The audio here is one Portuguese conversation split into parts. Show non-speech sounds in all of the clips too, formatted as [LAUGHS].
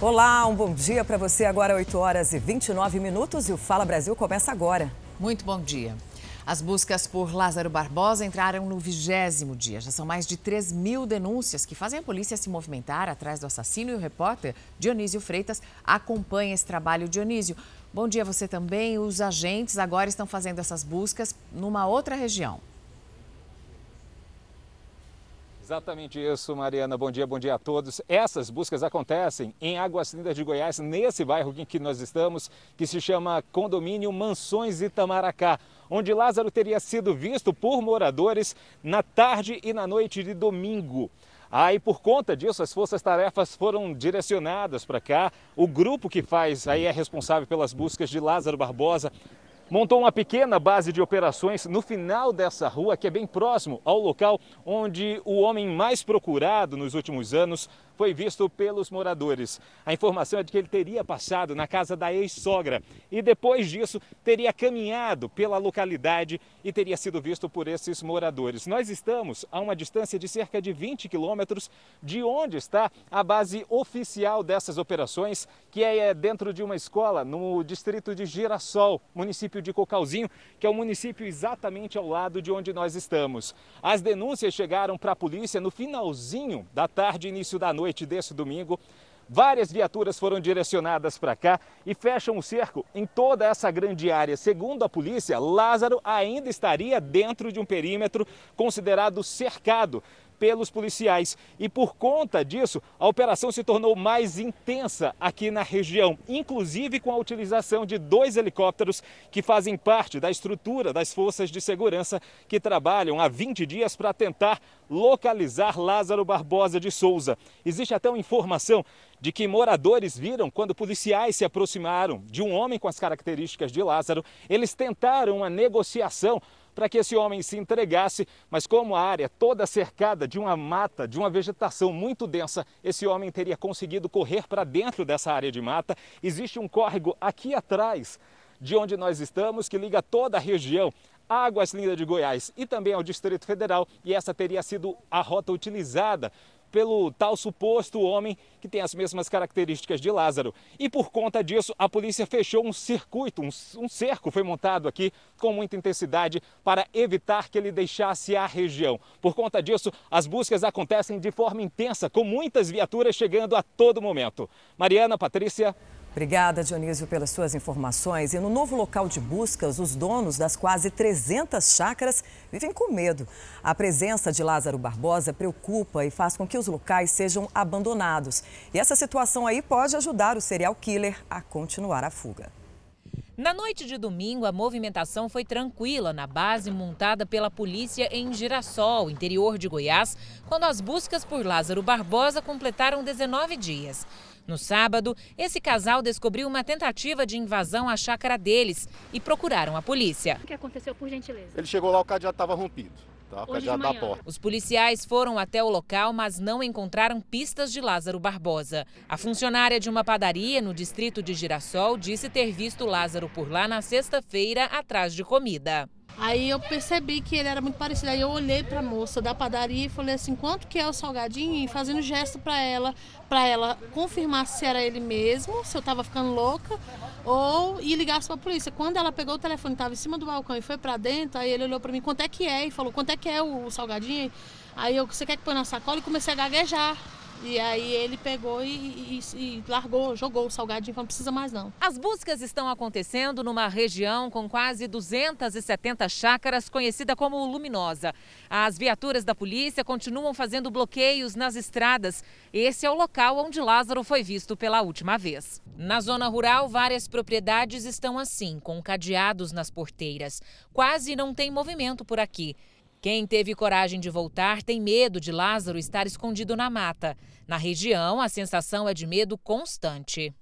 Olá, um bom dia para você. Agora 8 horas e 29 minutos e o Fala Brasil começa agora. Muito bom dia. As buscas por Lázaro Barbosa entraram no vigésimo dia. Já são mais de 3 mil denúncias que fazem a polícia se movimentar atrás do assassino e o repórter Dionísio Freitas acompanha esse trabalho. Dionísio, bom dia a você também. Os agentes agora estão fazendo essas buscas numa outra região. Exatamente isso, Mariana. Bom dia, bom dia a todos. Essas buscas acontecem em Águas Lindas de Goiás, nesse bairro em que nós estamos, que se chama Condomínio Mansões Itamaracá, onde Lázaro teria sido visto por moradores na tarde e na noite de domingo. Aí, ah, por conta disso, as forças-tarefas foram direcionadas para cá. O grupo que faz aí é responsável pelas buscas de Lázaro Barbosa montou uma pequena base de operações no final dessa rua, que é bem próximo ao local onde o homem mais procurado nos últimos anos foi visto pelos moradores. A informação é de que ele teria passado na casa da ex-sogra e depois disso teria caminhado pela localidade e teria sido visto por esses moradores. Nós estamos a uma distância de cerca de 20 quilômetros de onde está a base oficial dessas operações, que é dentro de uma escola no distrito de Girassol, município de Cocalzinho, que é o município exatamente ao lado de onde nós estamos. As denúncias chegaram para a polícia no finalzinho da tarde, início da noite noite desse domingo. Várias viaturas foram direcionadas para cá e fecham o cerco em toda essa grande área. Segundo a polícia, Lázaro ainda estaria dentro de um perímetro considerado cercado pelos policiais. E por conta disso, a operação se tornou mais intensa aqui na região, inclusive com a utilização de dois helicópteros que fazem parte da estrutura das forças de segurança que trabalham há 20 dias para tentar localizar Lázaro Barbosa de Souza. Existe até uma informação de que moradores viram quando policiais se aproximaram de um homem com as características de Lázaro. Eles tentaram uma negociação para que esse homem se entregasse, mas como a área toda cercada de uma mata, de uma vegetação muito densa, esse homem teria conseguido correr para dentro dessa área de mata. Existe um córrego aqui atrás de onde nós estamos que liga toda a região Águas Lindas de Goiás e também ao Distrito Federal, e essa teria sido a rota utilizada pelo tal suposto homem que tem as mesmas características de Lázaro. E por conta disso, a polícia fechou um circuito, um, um, cerco foi montado aqui com muita intensidade para evitar que ele deixasse a região. Por conta disso, as buscas acontecem de forma intensa, com muitas viaturas chegando a todo momento. Mariana, Patrícia. Obrigada, Dionísio, pelas suas informações. E no novo local de buscas, os donos das quase 300 chácaras vivem com medo. A presença de Lázaro Barbosa preocupa e faz com que os locais sejam abandonados. E essa situação aí pode ajudar o serial killer a continuar a fuga. Na noite de domingo, a movimentação foi tranquila na base montada pela polícia em Girassol, interior de Goiás, quando as buscas por Lázaro Barbosa completaram 19 dias. No sábado, esse casal descobriu uma tentativa de invasão à chácara deles e procuraram a polícia. O que aconteceu, por gentileza? Ele chegou lá, o cadeado estava rompido. Tá, o cadeado da porta. Os policiais foram até o local, mas não encontraram pistas de Lázaro Barbosa. A funcionária de uma padaria no distrito de Girassol disse ter visto Lázaro por lá na sexta-feira atrás de comida. Aí eu percebi que ele era muito parecido. Aí eu olhei para a moça da padaria e falei assim: quanto que é o salgadinho? E fazendo gesto para ela, para ela confirmar se era ele mesmo, se eu estava ficando louca, ou e ligasse para a polícia. Quando ela pegou o telefone, estava em cima do balcão e foi para dentro, aí ele olhou para mim: quanto é que é? E falou: quanto é que é o salgadinho? Aí eu: você quer que põe na sacola? E comecei a gaguejar. E aí ele pegou e, e, e, largou, jogou o salgadinho, não precisa mais não. As buscas estão acontecendo numa região com quase 270 chácaras, conhecida como Luminosa. As viaturas da polícia continuam fazendo bloqueios nas estradas. Esse é o local onde Lázaro foi visto pela última vez. Na zona rural, várias propriedades estão assim, com cadeados nas porteiras. Quase não tem movimento por aqui. Quem teve coragem de voltar tem medo de Lázaro estar escondido na mata. Na região, a sensação é de medo constante.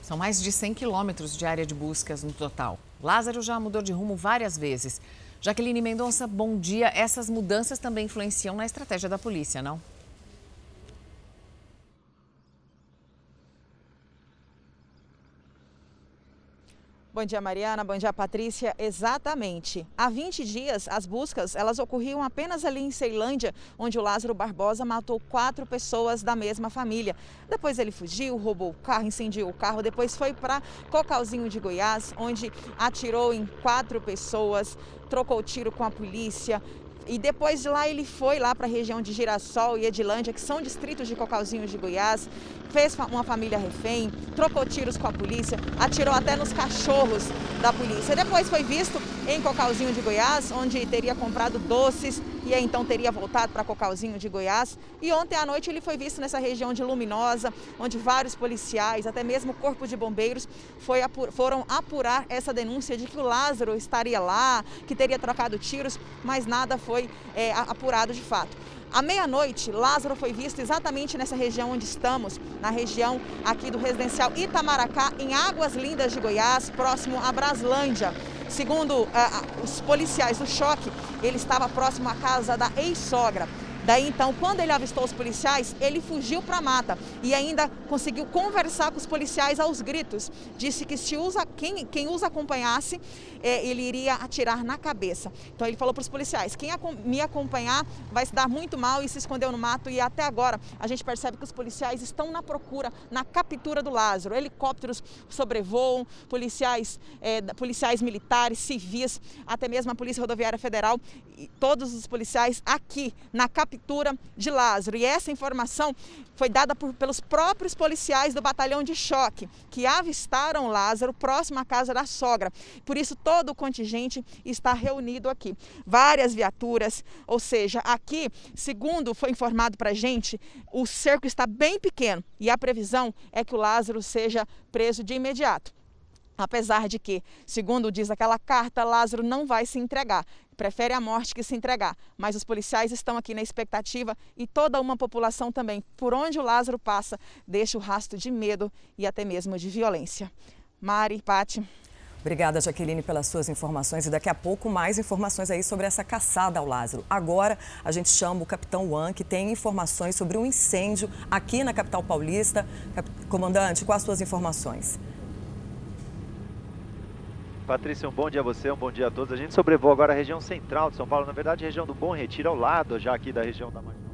São mais de 100 quilômetros de área de buscas no total. Lázaro já mudou de rumo várias vezes. Jaqueline Mendonça, bom dia. Essas mudanças também influenciam na estratégia da polícia, não? Bom dia, Mariana. Bom dia, Patrícia. Exatamente. Há 20 dias, as buscas elas ocorriam apenas ali em Ceilândia, onde o Lázaro Barbosa matou quatro pessoas da mesma família. Depois ele fugiu, roubou o carro, incendiou o carro. Depois foi para Cocalzinho de Goiás, onde atirou em quatro pessoas, trocou tiro com a polícia, e depois de lá ele foi lá para a região de Girassol e Edilândia, que são distritos de Cocalzinho de Goiás, fez uma família refém, trocou tiros com a polícia, atirou até nos cachorros da polícia. Depois foi visto em Cocalzinho de Goiás, onde teria comprado doces e aí, então teria voltado para Cocalzinho de Goiás. E ontem à noite ele foi visto nessa região de Luminosa, onde vários policiais, até mesmo o Corpo de Bombeiros, foi, foram apurar essa denúncia de que o Lázaro estaria lá, que teria trocado tiros, mas nada foi é, apurado de fato. À meia-noite, Lázaro foi visto exatamente nessa região onde estamos, na região aqui do residencial Itamaracá, em Águas Lindas de Goiás, próximo a Braslândia. Segundo uh, os policiais do choque, ele estava próximo à casa da ex-sogra. Daí então, quando ele avistou os policiais, ele fugiu para a mata e ainda conseguiu conversar com os policiais aos gritos. Disse que se usa, quem, quem os acompanhasse, é, ele iria atirar na cabeça. Então ele falou para os policiais: quem me acompanhar vai se dar muito mal e se escondeu no mato. E até agora a gente percebe que os policiais estão na procura, na captura do Lázaro. Helicópteros sobrevoam, policiais, é, policiais militares, civis, até mesmo a Polícia Rodoviária Federal e todos os policiais aqui na captura captura de Lázaro. E essa informação foi dada por, pelos próprios policiais do batalhão de choque, que avistaram Lázaro próximo à casa da sogra. Por isso, todo o contingente está reunido aqui. Várias viaturas, ou seja, aqui, segundo foi informado para a gente, o cerco está bem pequeno e a previsão é que o Lázaro seja preso de imediato. Apesar de que, segundo diz aquela carta, Lázaro não vai se entregar prefere a morte que se entregar. Mas os policiais estão aqui na expectativa e toda uma população também, por onde o Lázaro passa, deixa o rastro de medo e até mesmo de violência. Mari, Pati. Obrigada, Jaqueline, pelas suas informações e daqui a pouco mais informações aí sobre essa caçada ao Lázaro. Agora a gente chama o capitão Juan, que tem informações sobre um incêndio aqui na capital paulista. Comandante, quais as suas informações? Patrícia, um bom dia a você, um bom dia a todos. A gente sobrevoa agora a região central de São Paulo, na verdade, região do Bom Retiro, ao lado já aqui da região da Tietê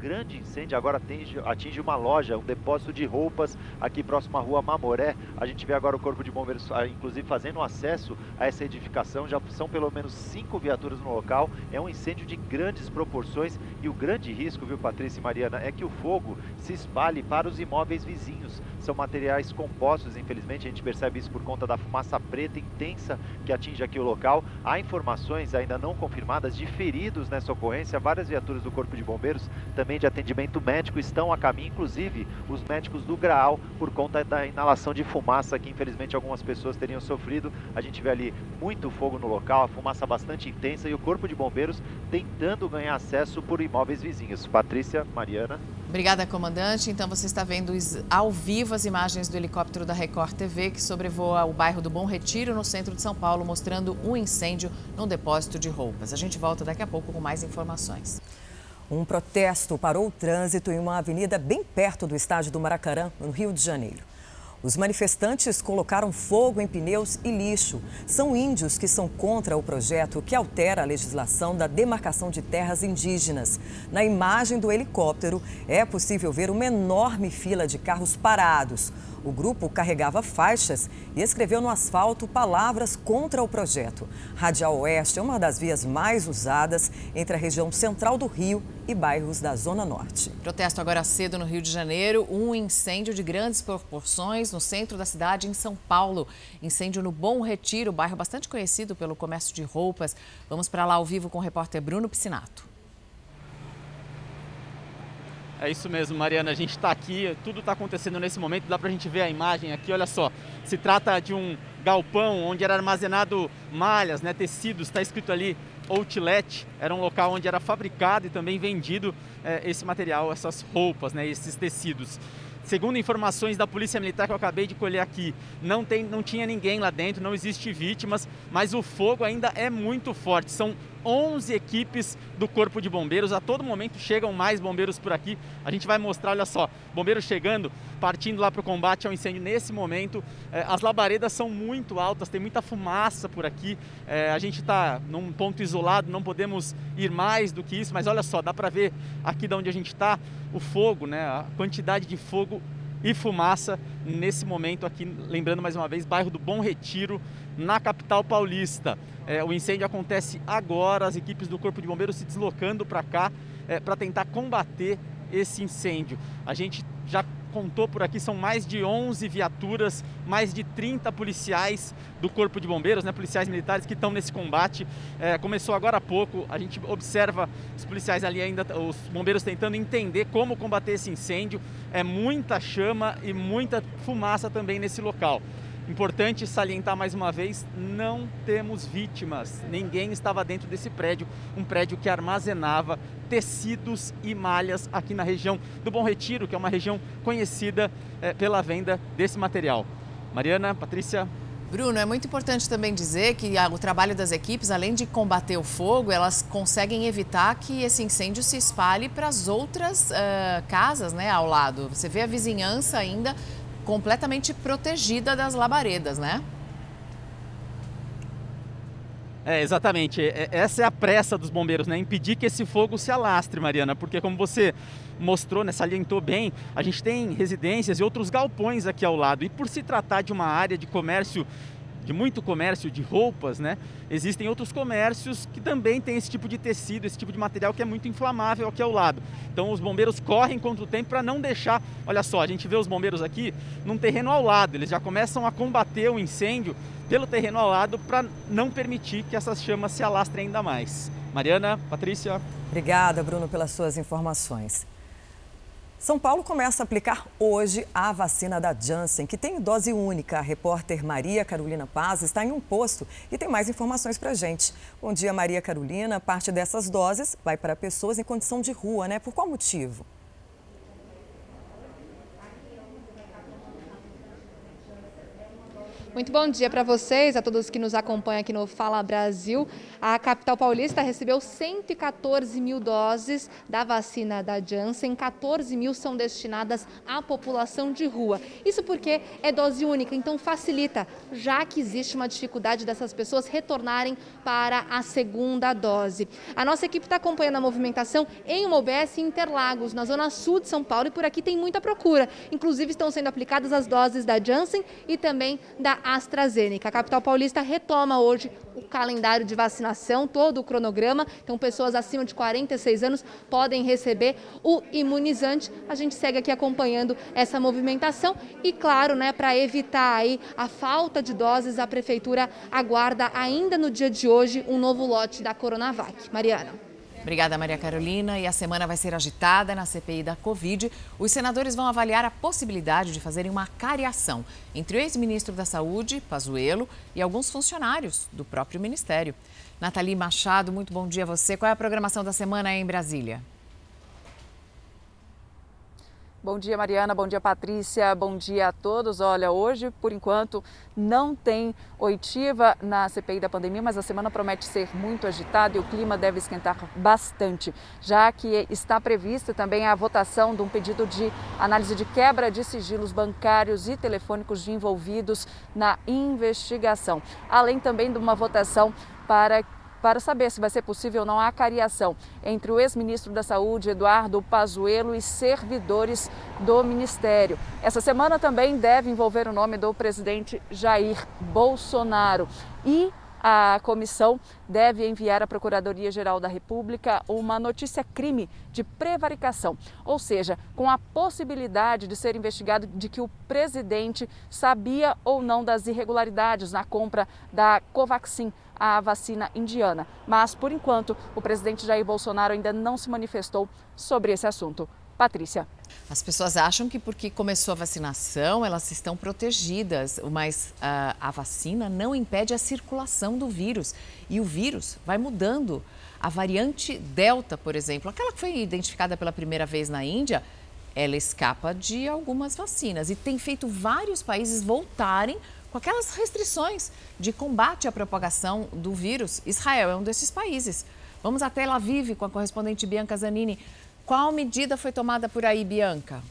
grande incêndio agora atinge, atinge uma loja, um depósito de roupas aqui próximo à rua Mamoré. A gente vê agora o Corpo de Bombeiros, ah, inclusive, fazendo acesso a essa edificação. Já são pelo menos cinco viaturas no local. É um incêndio de grandes proporções e o grande risco, viu, Patrícia e Mariana, é que o fogo se espalhe para os imóveis vizinhos. São materiais compostos, infelizmente, a gente percebe isso por conta da fumaça preta intensa que atinge aqui o local. Há informações ainda não confirmadas de feridos nessa ocorrência. Várias viaturas do Corpo de Bombeiros também também de atendimento médico estão a caminho, inclusive os médicos do Graal, por conta da inalação de fumaça que infelizmente algumas pessoas teriam sofrido. A gente vê ali muito fogo no local, a fumaça bastante intensa e o Corpo de Bombeiros tentando ganhar acesso por imóveis vizinhos. Patrícia, Mariana. Obrigada, comandante. Então você está vendo ao vivo as imagens do helicóptero da Record TV que sobrevoa o bairro do Bom Retiro, no centro de São Paulo, mostrando um incêndio num depósito de roupas. A gente volta daqui a pouco com mais informações. Um protesto parou o trânsito em uma avenida bem perto do estádio do Maracanã, no Rio de Janeiro. Os manifestantes colocaram fogo em pneus e lixo. São índios que são contra o projeto que altera a legislação da demarcação de terras indígenas. Na imagem do helicóptero, é possível ver uma enorme fila de carros parados. O grupo carregava faixas e escreveu no asfalto palavras contra o projeto. Radial Oeste é uma das vias mais usadas entre a região central do Rio e bairros da Zona Norte. Protesto agora cedo no Rio de Janeiro. Um incêndio de grandes proporções no centro da cidade, em São Paulo. Incêndio no Bom Retiro, bairro bastante conhecido pelo comércio de roupas. Vamos para lá ao vivo com o repórter Bruno Piscinato. É isso mesmo, Mariana. A gente está aqui, tudo está acontecendo nesse momento. Dá para a gente ver a imagem aqui. Olha só, se trata de um galpão onde era armazenado malhas, né, tecidos. Está escrito ali outlet. Era um local onde era fabricado e também vendido é, esse material, essas roupas, né, esses tecidos. Segundo informações da Polícia Militar que eu acabei de colher aqui, não, tem, não tinha ninguém lá dentro, não existe vítimas, mas o fogo ainda é muito forte. São 11 equipes do Corpo de Bombeiros. A todo momento chegam mais bombeiros por aqui. A gente vai mostrar, olha só, bombeiros chegando, partindo lá para o combate ao incêndio nesse momento. É, as labaredas são muito altas, tem muita fumaça por aqui. É, a gente está num ponto isolado, não podemos ir mais do que isso, mas olha só, dá para ver aqui de onde a gente está o fogo, né? A quantidade de fogo e fumaça nesse momento aqui, lembrando mais uma vez, bairro do Bom Retiro, na capital paulista. É, o incêndio acontece agora, as equipes do Corpo de Bombeiros se deslocando para cá é, para tentar combater esse incêndio. A gente já contou por aqui, são mais de 11 viaturas, mais de 30 policiais do Corpo de Bombeiros, né, policiais militares que estão nesse combate. É, começou agora há pouco, a gente observa os policiais ali ainda, os bombeiros tentando entender como combater esse incêndio. É muita chama e muita fumaça também nesse local. Importante salientar mais uma vez: não temos vítimas. Ninguém estava dentro desse prédio, um prédio que armazenava tecidos e malhas aqui na região do Bom Retiro, que é uma região conhecida é, pela venda desse material. Mariana, Patrícia. Bruno, é muito importante também dizer que o trabalho das equipes, além de combater o fogo, elas conseguem evitar que esse incêndio se espalhe para as outras uh, casas né, ao lado. Você vê a vizinhança ainda completamente protegida das labaredas, né? É, exatamente. É, essa é a pressa dos bombeiros, né? Impedir que esse fogo se alastre, Mariana, porque como você mostrou, né, salientou bem, a gente tem residências e outros galpões aqui ao lado. E por se tratar de uma área de comércio de muito comércio de roupas, né? Existem outros comércios que também têm esse tipo de tecido, esse tipo de material que é muito inflamável aqui ao lado. Então os bombeiros correm contra o tempo para não deixar. Olha só, a gente vê os bombeiros aqui num terreno ao lado, eles já começam a combater o incêndio pelo terreno ao lado para não permitir que essas chamas se alastrem ainda mais. Mariana, Patrícia. Obrigada, Bruno, pelas suas informações. São Paulo começa a aplicar hoje a vacina da Janssen, que tem dose única. A repórter Maria Carolina Paz está em um posto e tem mais informações para gente. Bom dia, Maria Carolina. Parte dessas doses vai para pessoas em condição de rua, né? Por qual motivo? Muito bom dia para vocês, a todos que nos acompanham aqui no Fala Brasil. A capital paulista recebeu 114 mil doses da vacina da Janssen, 14 mil são destinadas à população de rua. Isso porque é dose única, então facilita, já que existe uma dificuldade dessas pessoas retornarem para a segunda dose. A nossa equipe está acompanhando a movimentação em uma em Interlagos, na zona sul de São Paulo, e por aqui tem muita procura. Inclusive estão sendo aplicadas as doses da Janssen e também da AstraZeneca. A capital paulista retoma hoje o calendário de vacinação, todo o cronograma. Então, pessoas acima de 46 anos podem receber o imunizante. A gente segue aqui acompanhando essa movimentação e, claro, né, para evitar aí a falta de doses, a prefeitura aguarda ainda no dia de hoje um novo lote da Coronavac. Mariana. Obrigada, Maria Carolina. E a semana vai ser agitada na CPI da Covid. Os senadores vão avaliar a possibilidade de fazerem uma cariação entre o ex-ministro da Saúde, Pazuello, e alguns funcionários do próprio ministério. Nathalie Machado, muito bom dia a você. Qual é a programação da semana aí em Brasília? Bom dia, Mariana. Bom dia, Patrícia. Bom dia a todos. Olha, hoje, por enquanto, não tem oitiva na CPI da pandemia, mas a semana promete ser muito agitada e o clima deve esquentar bastante, já que está prevista também a votação de um pedido de análise de quebra de sigilos bancários e telefônicos de envolvidos na investigação, além também de uma votação para para saber se vai ser possível ou não a cariação entre o ex-ministro da Saúde, Eduardo Pazuello, e servidores do Ministério. Essa semana também deve envolver o nome do presidente Jair Bolsonaro. E a comissão deve enviar à Procuradoria-Geral da República uma notícia crime de prevaricação, ou seja, com a possibilidade de ser investigado de que o presidente sabia ou não das irregularidades na compra da Covaxin a vacina indiana. Mas, por enquanto, o presidente Jair Bolsonaro ainda não se manifestou sobre esse assunto. Patrícia. As pessoas acham que porque começou a vacinação, elas estão protegidas, mas uh, a vacina não impede a circulação do vírus. E o vírus vai mudando. A variante Delta, por exemplo, aquela que foi identificada pela primeira vez na Índia, ela escapa de algumas vacinas e tem feito vários países voltarem com aquelas restrições de combate à propagação do vírus. Israel é um desses países. Vamos até Tel Aviv com a correspondente Bianca Zanini. Qual medida foi tomada por aí, Bianca?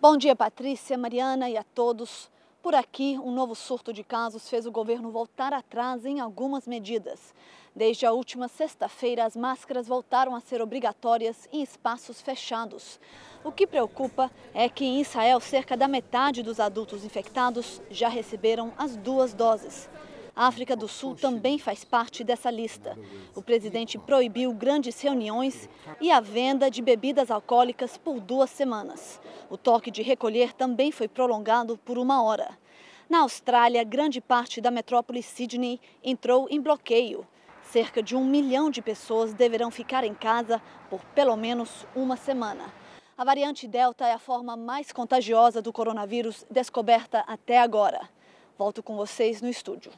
Bom dia, Patrícia, Mariana e a todos. Por aqui, um novo surto de casos fez o governo voltar atrás em algumas medidas. Desde a última sexta-feira, as máscaras voltaram a ser obrigatórias em espaços fechados. O que preocupa é que em Israel, cerca da metade dos adultos infectados já receberam as duas doses. A África do Sul também faz parte dessa lista. O presidente proibiu grandes reuniões e a venda de bebidas alcoólicas por duas semanas. O toque de recolher também foi prolongado por uma hora. Na Austrália, grande parte da metrópole Sydney entrou em bloqueio. Cerca de um milhão de pessoas deverão ficar em casa por pelo menos uma semana. A variante Delta é a forma mais contagiosa do coronavírus descoberta até agora. Volto com vocês no estúdio.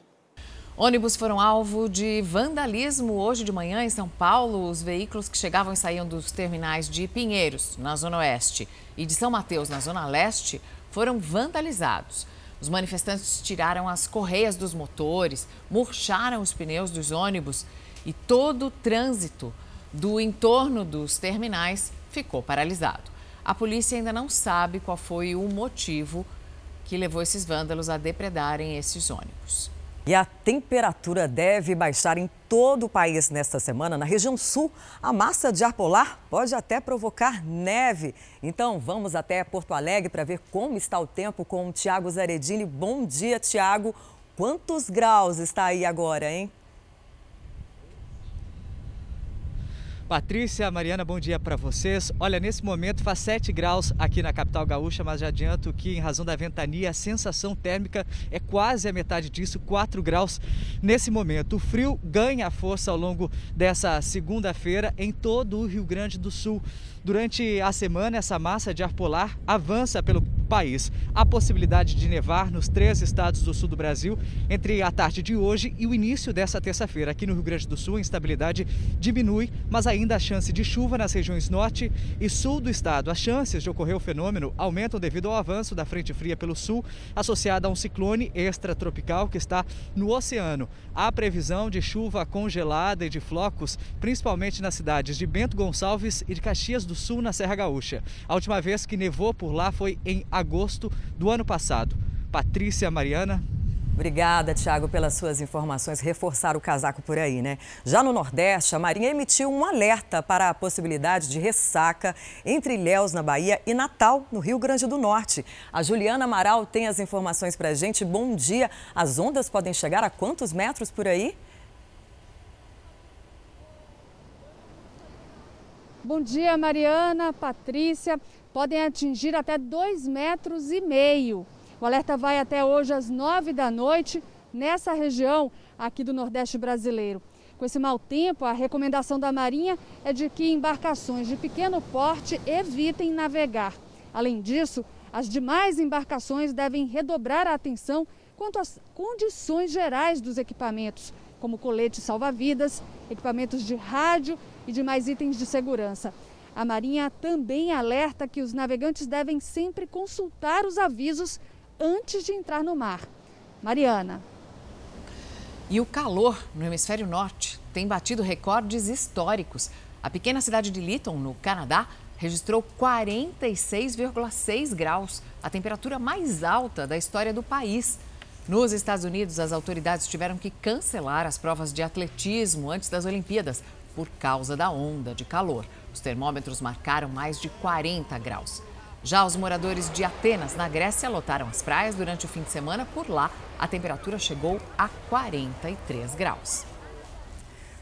Ônibus foram alvo de vandalismo hoje de manhã em São Paulo. Os veículos que chegavam e saíam dos terminais de Pinheiros, na Zona Oeste, e de São Mateus, na Zona Leste, foram vandalizados. Os manifestantes tiraram as correias dos motores, murcharam os pneus dos ônibus e todo o trânsito do entorno dos terminais ficou paralisado. A polícia ainda não sabe qual foi o motivo que levou esses vândalos a depredarem esses ônibus. E a temperatura deve baixar em todo o país nesta semana. Na região sul, a massa de ar polar pode até provocar neve. Então, vamos até Porto Alegre para ver como está o tempo com o Tiago Zaredini. Bom dia, Tiago. Quantos graus está aí agora, hein? Patrícia, Mariana, bom dia para vocês. Olha, nesse momento faz 7 graus aqui na capital gaúcha, mas já adianto que, em razão da ventania, a sensação térmica é quase a metade disso, 4 graus nesse momento. O frio ganha força ao longo dessa segunda-feira em todo o Rio Grande do Sul. Durante a semana, essa massa de ar polar avança pelo país. Há possibilidade de nevar nos três estados do sul do Brasil entre a tarde de hoje e o início dessa terça-feira. Aqui no Rio Grande do Sul, a instabilidade diminui, mas ainda a chance de chuva nas regiões norte e sul do estado. As chances de ocorrer o fenômeno aumentam devido ao avanço da frente fria pelo sul, associada a um ciclone extratropical que está no oceano. Há previsão de chuva congelada e de flocos, principalmente nas cidades de Bento Gonçalves e de Caxias do do Sul, na Serra Gaúcha. A última vez que nevou por lá foi em agosto do ano passado. Patrícia Mariana. Obrigada, Tiago, pelas suas informações. Reforçar o casaco por aí, né? Já no Nordeste, a Marinha emitiu um alerta para a possibilidade de ressaca entre Ilhéus, na Bahia, e Natal, no Rio Grande do Norte. A Juliana Amaral tem as informações para a gente. Bom dia. As ondas podem chegar a quantos metros por aí? Bom dia, Mariana, Patrícia. Podem atingir até dois metros e meio. O alerta vai até hoje às nove da noite nessa região aqui do Nordeste brasileiro. Com esse mau tempo, a recomendação da Marinha é de que embarcações de pequeno porte evitem navegar. Além disso, as demais embarcações devem redobrar a atenção quanto às condições gerais dos equipamentos, como coletes salva-vidas, equipamentos de rádio e de mais itens de segurança. A Marinha também alerta que os navegantes devem sempre consultar os avisos antes de entrar no mar. Mariana. E o calor no hemisfério norte tem batido recordes históricos. A pequena cidade de Lytton, no Canadá, registrou 46,6 graus, a temperatura mais alta da história do país. Nos Estados Unidos, as autoridades tiveram que cancelar as provas de atletismo antes das Olimpíadas por causa da onda de calor. Os termômetros marcaram mais de 40 graus. Já os moradores de Atenas, na Grécia, lotaram as praias durante o fim de semana. Por lá, a temperatura chegou a 43 graus.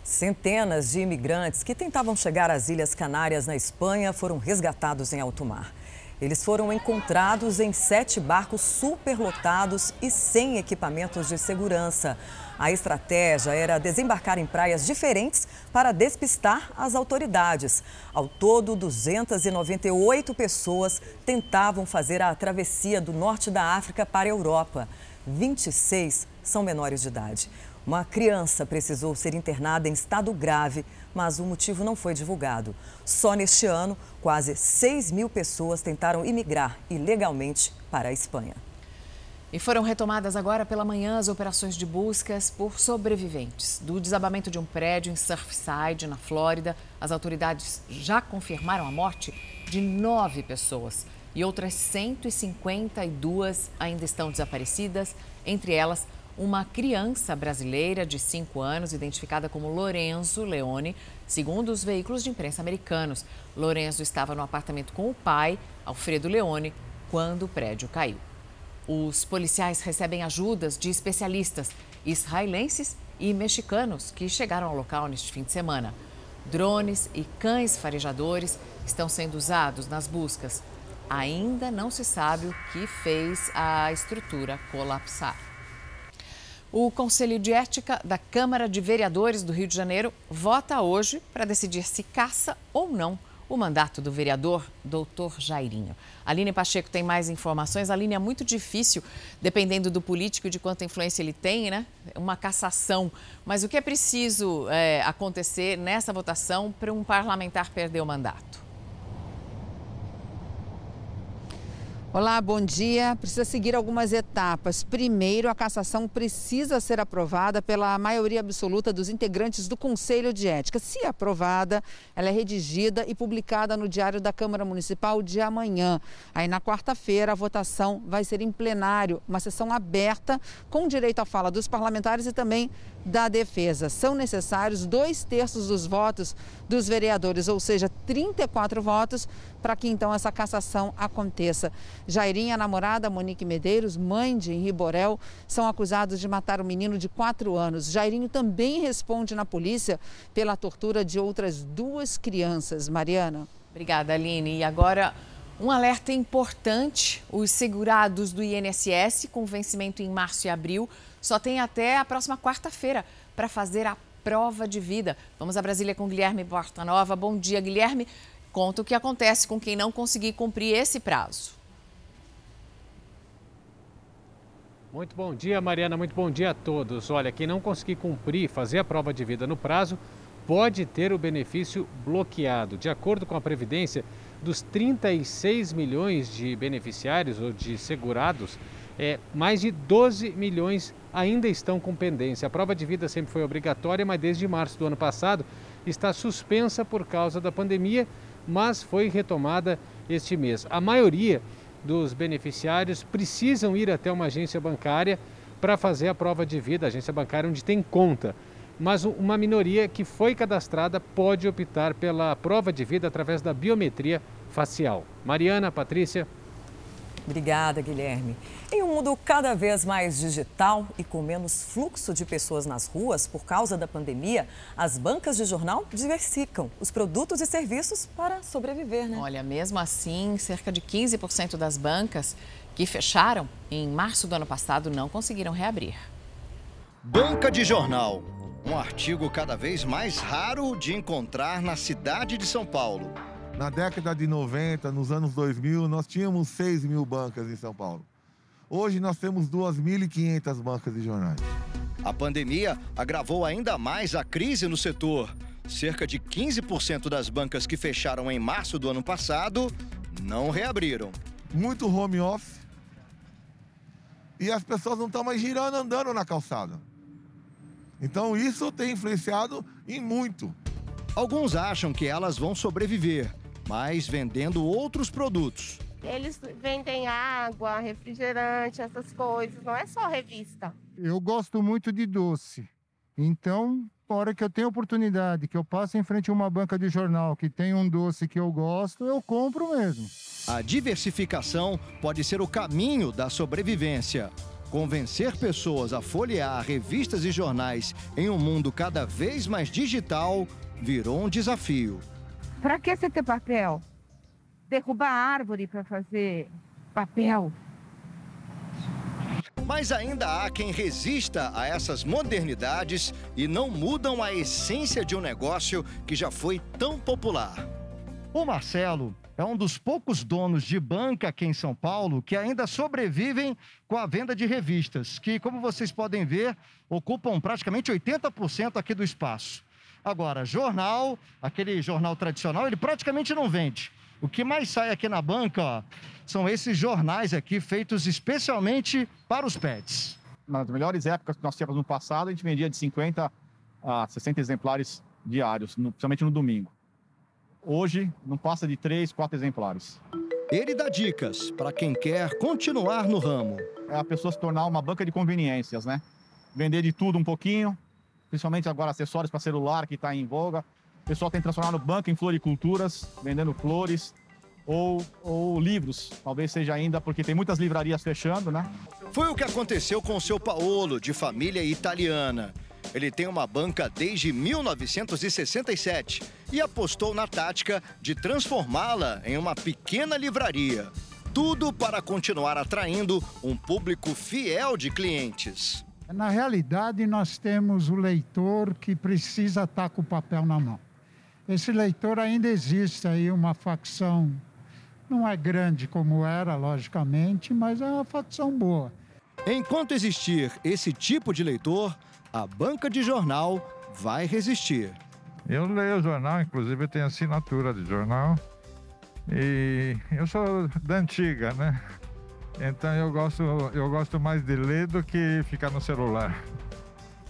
Centenas de imigrantes que tentavam chegar às Ilhas Canárias, na Espanha, foram resgatados em alto mar. Eles foram encontrados em sete barcos superlotados e sem equipamentos de segurança. A estratégia era desembarcar em praias diferentes para despistar as autoridades. Ao todo, 298 pessoas tentavam fazer a travessia do norte da África para a Europa. 26 são menores de idade. Uma criança precisou ser internada em estado grave, mas o motivo não foi divulgado. Só neste ano, quase 6 mil pessoas tentaram imigrar ilegalmente para a Espanha. E foram retomadas agora pela manhã as operações de buscas por sobreviventes. Do desabamento de um prédio em Surfside, na Flórida, as autoridades já confirmaram a morte de nove pessoas e outras 152 ainda estão desaparecidas, entre elas uma criança brasileira de 5 anos, identificada como Lorenzo Leone, segundo os veículos de imprensa americanos. Lorenzo estava no apartamento com o pai, Alfredo Leone, quando o prédio caiu. Os policiais recebem ajudas de especialistas israelenses e mexicanos que chegaram ao local neste fim de semana. Drones e cães farejadores estão sendo usados nas buscas. Ainda não se sabe o que fez a estrutura colapsar. O Conselho de Ética da Câmara de Vereadores do Rio de Janeiro vota hoje para decidir se caça ou não o mandato do vereador doutor Jairinho. Aline Pacheco tem mais informações. Aline, é muito difícil, dependendo do político e de quanta influência ele tem, né? Uma cassação. Mas o que é preciso é, acontecer nessa votação para um parlamentar perder o mandato? Olá, bom dia. Precisa seguir algumas etapas. Primeiro, a cassação precisa ser aprovada pela maioria absoluta dos integrantes do Conselho de Ética. Se aprovada, ela é redigida e publicada no Diário da Câmara Municipal de amanhã. Aí, na quarta-feira, a votação vai ser em plenário, uma sessão aberta com direito à fala dos parlamentares e também da defesa. São necessários dois terços dos votos dos vereadores, ou seja, 34 votos, para que então essa cassação aconteça. Jairinha, namorada Monique Medeiros, mãe de Henri Borel, são acusados de matar um menino de 4 anos. Jairinho também responde na polícia pela tortura de outras duas crianças. Mariana. Obrigada, Aline. E agora. Um alerta importante: os segurados do INSS, com vencimento em março e abril, só tem até a próxima quarta-feira para fazer a prova de vida. Vamos a Brasília com Guilherme Portanova. Bom dia, Guilherme. Conta o que acontece com quem não conseguir cumprir esse prazo. Muito bom dia, Mariana. Muito bom dia a todos. Olha, quem não conseguir cumprir, fazer a prova de vida no prazo, pode ter o benefício bloqueado. De acordo com a Previdência, dos 36 milhões de beneficiários ou de segurados, é, mais de 12 milhões ainda estão com pendência. A prova de vida sempre foi obrigatória, mas desde março do ano passado está suspensa por causa da pandemia, mas foi retomada este mês. A maioria dos beneficiários precisam ir até uma agência bancária para fazer a prova de vida, agência bancária onde tem conta. Mas uma minoria que foi cadastrada pode optar pela prova de vida através da biometria facial. Mariana, Patrícia. Obrigada, Guilherme. Em um mundo cada vez mais digital e com menos fluxo de pessoas nas ruas por causa da pandemia, as bancas de jornal diversificam os produtos e serviços para sobreviver, né? Olha, mesmo assim, cerca de 15% das bancas que fecharam em março do ano passado não conseguiram reabrir. Banca de jornal. Um artigo cada vez mais raro de encontrar na cidade de São Paulo. Na década de 90, nos anos 2000, nós tínhamos 6 mil bancas em São Paulo. Hoje nós temos 2.500 bancas de jornais. A pandemia agravou ainda mais a crise no setor. Cerca de 15% das bancas que fecharam em março do ano passado não reabriram. Muito home office. E as pessoas não estão mais girando, andando na calçada. Então isso tem influenciado em muito. Alguns acham que elas vão sobreviver, mas vendendo outros produtos. Eles vendem água, refrigerante, essas coisas, não é só revista. Eu gosto muito de doce. Então, na hora que eu tenho oportunidade, que eu passo em frente a uma banca de jornal que tem um doce que eu gosto, eu compro mesmo. A diversificação pode ser o caminho da sobrevivência. Convencer pessoas a folhear revistas e jornais em um mundo cada vez mais digital virou um desafio. Para que você ter papel? Derrubar árvore para fazer papel? Mas ainda há quem resista a essas modernidades e não mudam a essência de um negócio que já foi tão popular. O Marcelo é um dos poucos donos de banca aqui em São Paulo que ainda sobrevivem com a venda de revistas, que, como vocês podem ver, ocupam praticamente 80% aqui do espaço. Agora, jornal, aquele jornal tradicional, ele praticamente não vende. O que mais sai aqui na banca ó, são esses jornais aqui feitos especialmente para os pets. Nas melhores épocas que nós tínhamos no passado, a gente vendia de 50 a 60 exemplares diários, principalmente no domingo. Hoje, não passa de 3, 4 exemplares. Ele dá dicas para quem quer continuar no ramo. É a pessoa se tornar uma banca de conveniências, né? Vender de tudo um pouquinho, principalmente agora acessórios para celular que está em voga. O pessoal tem transformado banca em floriculturas, vendendo flores ou, ou livros. Talvez seja ainda porque tem muitas livrarias fechando, né? Foi o que aconteceu com o seu Paolo, de família italiana. Ele tem uma banca desde 1967 e apostou na tática de transformá-la em uma pequena livraria. Tudo para continuar atraindo um público fiel de clientes. Na realidade, nós temos o leitor que precisa estar com o papel na mão. Esse leitor ainda existe aí uma facção, não é grande como era, logicamente, mas é uma facção boa. Enquanto existir esse tipo de leitor, a banca de jornal vai resistir. Eu leio o jornal, inclusive eu tenho assinatura de jornal. E eu sou da antiga, né? Então eu gosto, eu gosto mais de ler do que ficar no celular.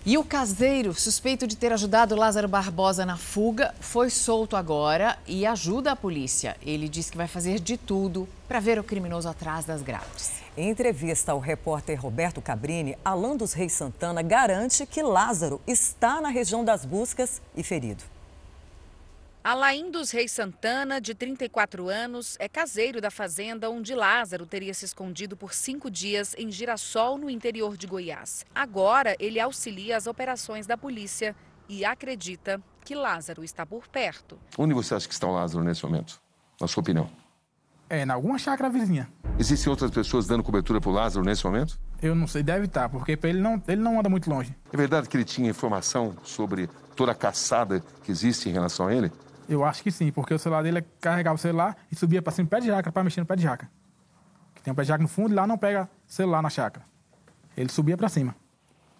E o caseiro, suspeito de ter ajudado Lázaro Barbosa na fuga, foi solto agora e ajuda a polícia. Ele diz que vai fazer de tudo para ver o criminoso atrás das grades. Em entrevista ao repórter Roberto Cabrini, Alan dos Reis Santana garante que Lázaro está na região das buscas e ferido. Alain dos Reis Santana, de 34 anos, é caseiro da fazenda onde Lázaro teria se escondido por cinco dias em Girassol, no interior de Goiás. Agora, ele auxilia as operações da polícia e acredita que Lázaro está por perto. Onde você acha que está o Lázaro nesse momento, na sua opinião? É, em alguma chácara vizinha. Existem outras pessoas dando cobertura para o Lázaro nesse momento? Eu não sei, deve estar, porque ele não, ele não anda muito longe. É verdade que ele tinha informação sobre toda a caçada que existe em relação a ele? Eu acho que sim, porque o celular dele é carregava o celular e subia para cima do pé de jaca para mexer no pé de jaca. Que tem um pé de jaca no fundo e lá não pega celular na chácara. Ele subia para cima.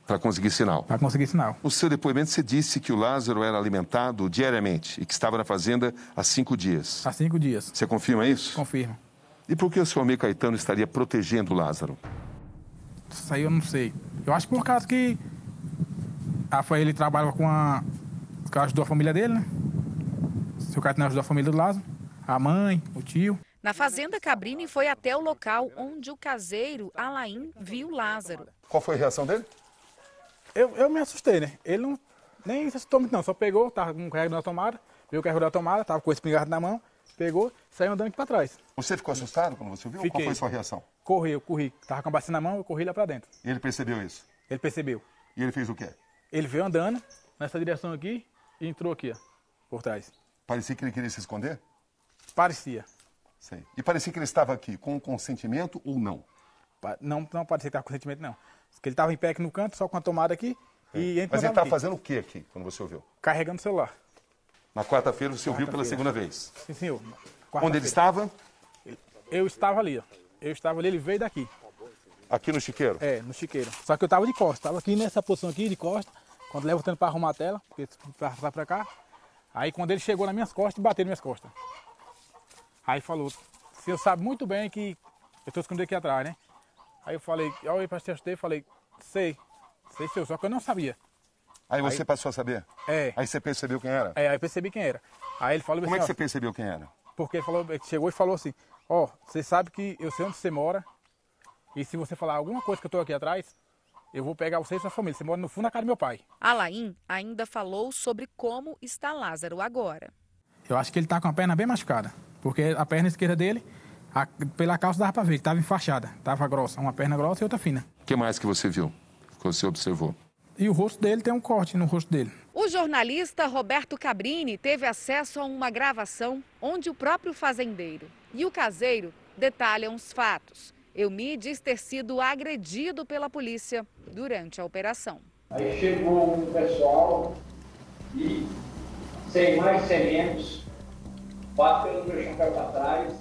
Para conseguir sinal? Para conseguir sinal. No seu depoimento, você disse que o Lázaro era alimentado diariamente e que estava na fazenda há cinco dias. Há cinco dias. Você confirma isso? Confirmo. E por que o seu amigo Caetano estaria protegendo o Lázaro? Isso aí eu não sei. Eu acho por causa que ah, foi ele trabalhava com a. que ajudou a família dele, né? Seu Caetano ajudou a família do Lázaro, a mãe, o tio. Na fazenda, Cabrini foi até o local onde o caseiro Alain viu Lázaro. Qual foi a reação dele? Eu, eu me assustei, né? Ele não nem se assustou muito, não. Só pegou, tava com o carrego na tomada, viu o carrego da tomada, tava com o espingarda na mão, pegou, saiu andando aqui pra trás. Você ficou assustado quando você viu? Fiquei. Qual foi a sua reação? Corri, eu corri. Tava com a bacia na mão, eu corri lá pra dentro. E ele percebeu isso? Ele percebeu. E ele fez o quê? Ele veio andando nessa direção aqui e entrou aqui, ó, por trás. Parecia que ele queria se esconder? Parecia. Sei. E parecia que ele estava aqui com consentimento ou não? Não, não parecia que estava com consentimento, não. Porque ele estava em pé aqui no canto, só com a tomada aqui. É. E Mas ele estava fazendo o que aqui, quando você ouviu? Carregando o celular. Na quarta-feira você ouviu pela segunda vez? Sim, senhor. Onde ele estava? Eu estava ali, ó. Eu estava ali, ele veio daqui. Aqui no chiqueiro? É, no chiqueiro. Só que eu estava de costas, estava aqui nessa posição aqui, de costas, quando levantando para arrumar a tela, porque para passar para cá. Aí quando ele chegou nas minhas costas, bateu nas minhas costas. Aí falou, o senhor sabe muito bem que eu estou escondido aqui atrás, né? Aí eu falei, eu olhei para e falei, sei, sei senhor, só que eu não sabia. Aí você aí, passou a saber? É. Aí você percebeu quem era? É, aí eu percebi quem era. Aí ele falou Como assim, é que você percebeu quem era? Porque ele falou, ele chegou e falou assim, ó, oh, você sabe que eu sei onde você mora, e se você falar alguma coisa que eu estou aqui atrás, eu vou pegar você e sua família. Você mora no fundo da casa do meu pai. Alain ainda falou sobre como está Lázaro agora. Eu acho que ele está com a perna bem machucada, porque a perna esquerda dele, a, pela calça dava para ver, estava enfaixada, estava grossa, uma perna grossa e outra fina. O que mais que você viu, que você observou? E o rosto dele tem um corte no rosto dele. O jornalista Roberto Cabrini teve acesso a uma gravação onde o próprio fazendeiro e o caseiro detalham os fatos. Elmi diz ter sido agredido pela polícia durante a operação. Aí chegou um pessoal e, sem mais sem menos, bateu no meu chapéu para trás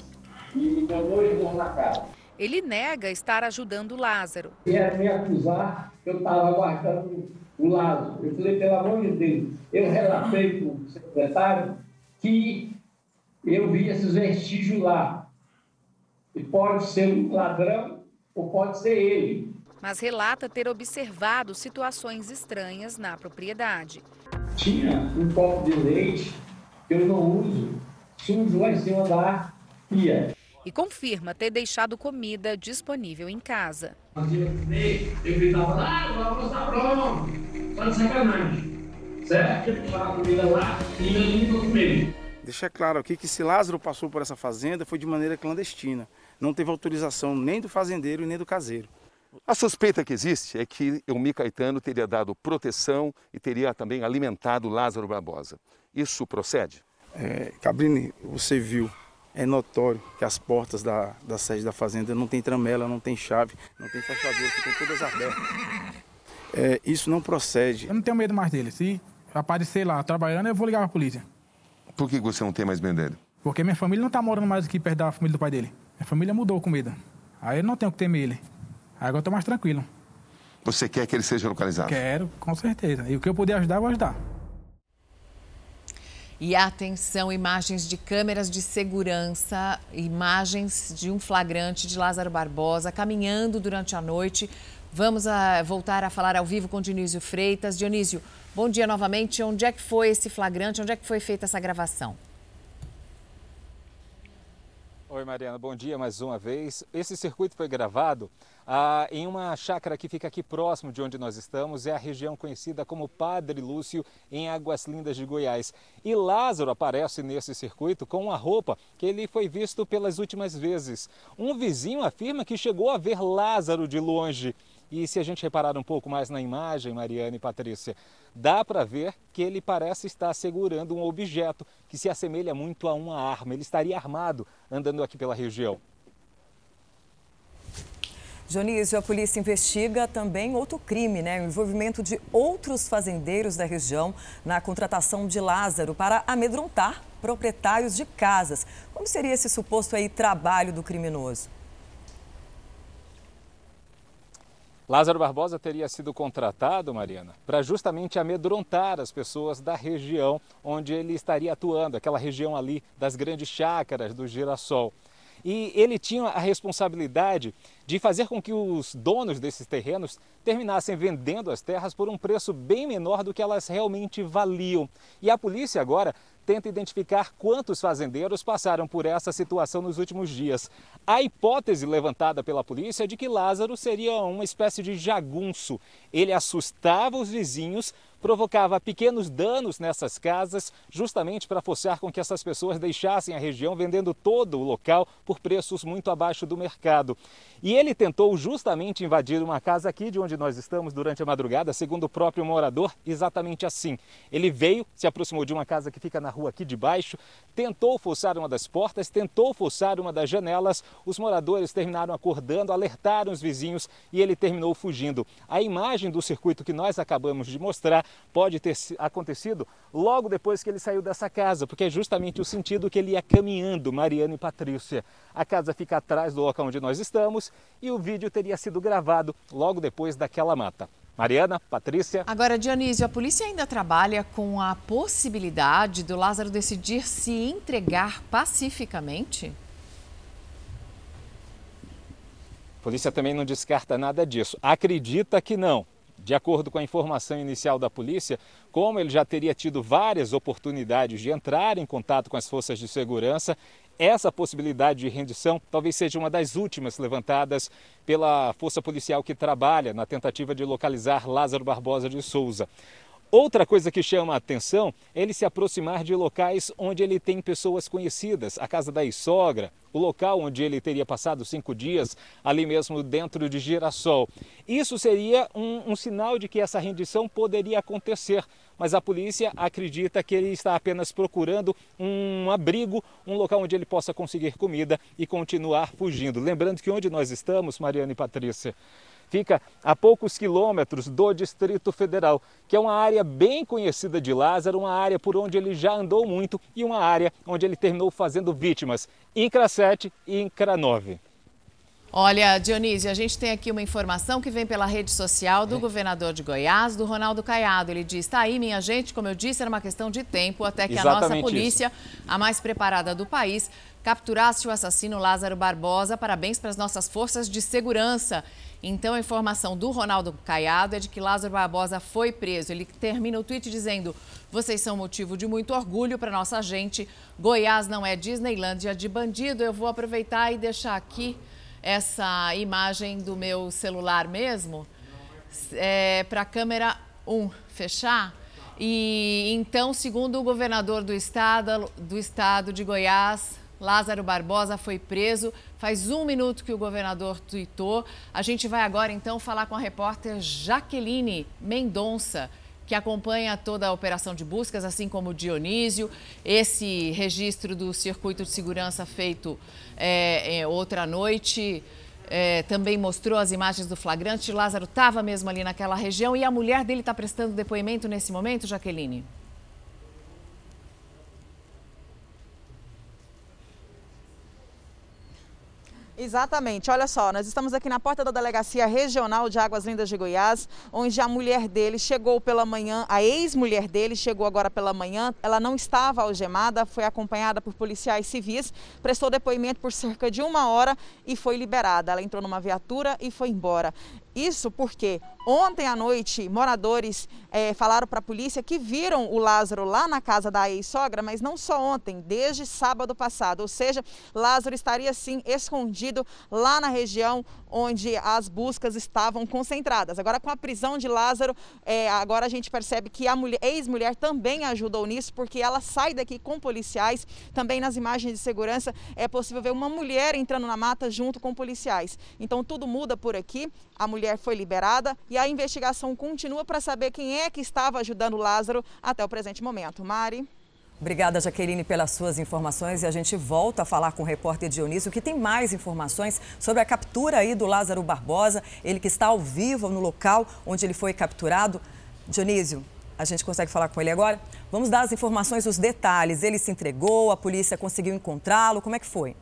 e me deu dois murros na cara. Ele nega estar ajudando Lázaro. Quer me acusar que eu estava aguardando o Lázaro. Eu falei, pelo amor de Deus, eu relatei para o secretário que eu vi esses vestígios lá. E pode ser um ladrão ou pode ser ele. Mas relata ter observado situações estranhas na propriedade. Tinha um copo de leite que eu não uso, sujo lá em cima da pia. E confirma ter deixado comida disponível em casa. Eu gritava, ah, o almoço tá pronto. Só de sacanagem. Certo? Eu a comida lá e eu nunca comi. Deixar claro aqui que se Lázaro passou por essa fazenda foi de maneira clandestina. Não teve autorização nem do fazendeiro e nem do caseiro. A suspeita que existe é que Elmi Caetano teria dado proteção e teria também alimentado Lázaro Barbosa. Isso procede? É, Cabrini, você viu, é notório que as portas da, da sede da fazenda não tem tramela, não tem chave, não tem fechadura, ficam todas abertas. É, isso não procede. Eu não tenho medo mais dele. Se aparecer lá trabalhando, eu vou ligar para a polícia. Por que você não tem mais medo dele? Porque minha família não está morando mais aqui perto da família do pai dele. Minha família mudou com medo. Aí eu não tenho que temer ele. Agora eu estou mais tranquilo. Você quer que ele seja localizado? Quero, com certeza. E o que eu puder ajudar, eu vou ajudar. E atenção, imagens de câmeras de segurança, imagens de um flagrante de Lázaro Barbosa caminhando durante a noite. Vamos a, voltar a falar ao vivo com Dionísio Freitas. Dionísio, bom dia novamente. Onde é que foi esse flagrante? Onde é que foi feita essa gravação? Oi, Mariana, bom dia mais uma vez. Esse circuito foi gravado ah, em uma chácara que fica aqui próximo de onde nós estamos, é a região conhecida como Padre Lúcio, em Águas Lindas de Goiás. E Lázaro aparece nesse circuito com uma roupa que ele foi visto pelas últimas vezes. Um vizinho afirma que chegou a ver Lázaro de longe. E se a gente reparar um pouco mais na imagem, Mariana e Patrícia, dá para ver que ele parece estar segurando um objeto que se assemelha muito a uma arma. Ele estaria armado andando aqui pela região. Dionísio, a polícia investiga também outro crime, né? O envolvimento de outros fazendeiros da região na contratação de Lázaro para amedrontar proprietários de casas. Como seria esse suposto aí trabalho do criminoso? Lázaro Barbosa teria sido contratado, Mariana, para justamente amedrontar as pessoas da região onde ele estaria atuando, aquela região ali das grandes chácaras do Girassol. E ele tinha a responsabilidade de fazer com que os donos desses terrenos terminassem vendendo as terras por um preço bem menor do que elas realmente valiam. E a polícia agora tenta identificar quantos fazendeiros passaram por essa situação nos últimos dias. A hipótese levantada pela polícia é de que Lázaro seria uma espécie de jagunço. Ele assustava os vizinhos provocava pequenos danos nessas casas, justamente para forçar com que essas pessoas deixassem a região, vendendo todo o local por preços muito abaixo do mercado. E ele tentou justamente invadir uma casa aqui de onde nós estamos durante a madrugada, segundo o próprio morador, exatamente assim. Ele veio, se aproximou de uma casa que fica na rua aqui de baixo, tentou forçar uma das portas, tentou forçar uma das janelas. Os moradores terminaram acordando, alertaram os vizinhos e ele terminou fugindo. A imagem do circuito que nós acabamos de mostrar pode ter acontecido logo depois que ele saiu dessa casa, porque é justamente o sentido que ele ia caminhando, Mariana e Patrícia. A casa fica atrás do local onde nós estamos e o vídeo teria sido gravado logo depois daquela mata. Mariana, Patrícia. Agora, Dionísio, a polícia ainda trabalha com a possibilidade do Lázaro decidir se entregar pacificamente? A polícia também não descarta nada disso. Acredita que não. De acordo com a informação inicial da polícia, como ele já teria tido várias oportunidades de entrar em contato com as forças de segurança, essa possibilidade de rendição talvez seja uma das últimas levantadas pela força policial que trabalha na tentativa de localizar Lázaro Barbosa de Souza. Outra coisa que chama a atenção é ele se aproximar de locais onde ele tem pessoas conhecidas, a casa da sogra, o local onde ele teria passado cinco dias, ali mesmo dentro de Girassol. Isso seria um, um sinal de que essa rendição poderia acontecer, mas a polícia acredita que ele está apenas procurando um abrigo, um local onde ele possa conseguir comida e continuar fugindo. Lembrando que onde nós estamos, Mariana e Patrícia, fica a poucos quilômetros do Distrito Federal, que é uma área bem conhecida de Lázaro, uma área por onde ele já andou muito e uma área onde ele terminou fazendo vítimas em CRA 7 e em CRA 9. Olha, Dionísio, a gente tem aqui uma informação que vem pela rede social do é. governador de Goiás, do Ronaldo Caiado. Ele diz: está aí, minha gente, como eu disse, era uma questão de tempo até que Exatamente a nossa polícia, isso. a mais preparada do país, capturasse o assassino Lázaro Barbosa. Parabéns para as nossas forças de segurança. Então, a informação do Ronaldo Caiado é de que Lázaro Barbosa foi preso. Ele termina o tweet dizendo: Vocês são motivo de muito orgulho para nossa gente. Goiás não é Disneylândia de bandido. Eu vou aproveitar e deixar aqui essa imagem do meu celular mesmo é, para a câmera 1 fechar. E então, segundo o governador do estado, do estado de Goiás, Lázaro Barbosa foi preso. Faz um minuto que o governador tuitou. A gente vai agora então falar com a repórter Jaqueline Mendonça que acompanha toda a operação de buscas, assim como Dionísio. Esse registro do circuito de segurança feito é, outra noite é, também mostrou as imagens do flagrante. Lázaro estava mesmo ali naquela região e a mulher dele está prestando depoimento nesse momento, Jaqueline? Exatamente. Olha só, nós estamos aqui na porta da Delegacia Regional de Águas Lindas de Goiás, onde a mulher dele chegou pela manhã, a ex-mulher dele chegou agora pela manhã. Ela não estava algemada, foi acompanhada por policiais civis, prestou depoimento por cerca de uma hora e foi liberada. Ela entrou numa viatura e foi embora. Isso porque ontem à noite moradores é, falaram para a polícia que viram o Lázaro lá na casa da ex-sogra, mas não só ontem, desde sábado passado. Ou seja, Lázaro estaria sim escondido lá na região onde as buscas estavam concentradas. Agora, com a prisão de Lázaro, é, agora a gente percebe que a ex-mulher também ajudou nisso, porque ela sai daqui com policiais. Também nas imagens de segurança é possível ver uma mulher entrando na mata junto com policiais. Então tudo muda por aqui. A mulher foi liberada e a investigação continua para saber quem é que estava ajudando Lázaro até o presente momento. Mari. Obrigada, Jaqueline, pelas suas informações. E a gente volta a falar com o repórter Dionísio, que tem mais informações sobre a captura aí do Lázaro Barbosa, ele que está ao vivo no local onde ele foi capturado. Dionísio, a gente consegue falar com ele agora? Vamos dar as informações, os detalhes. Ele se entregou, a polícia conseguiu encontrá-lo, como é que foi?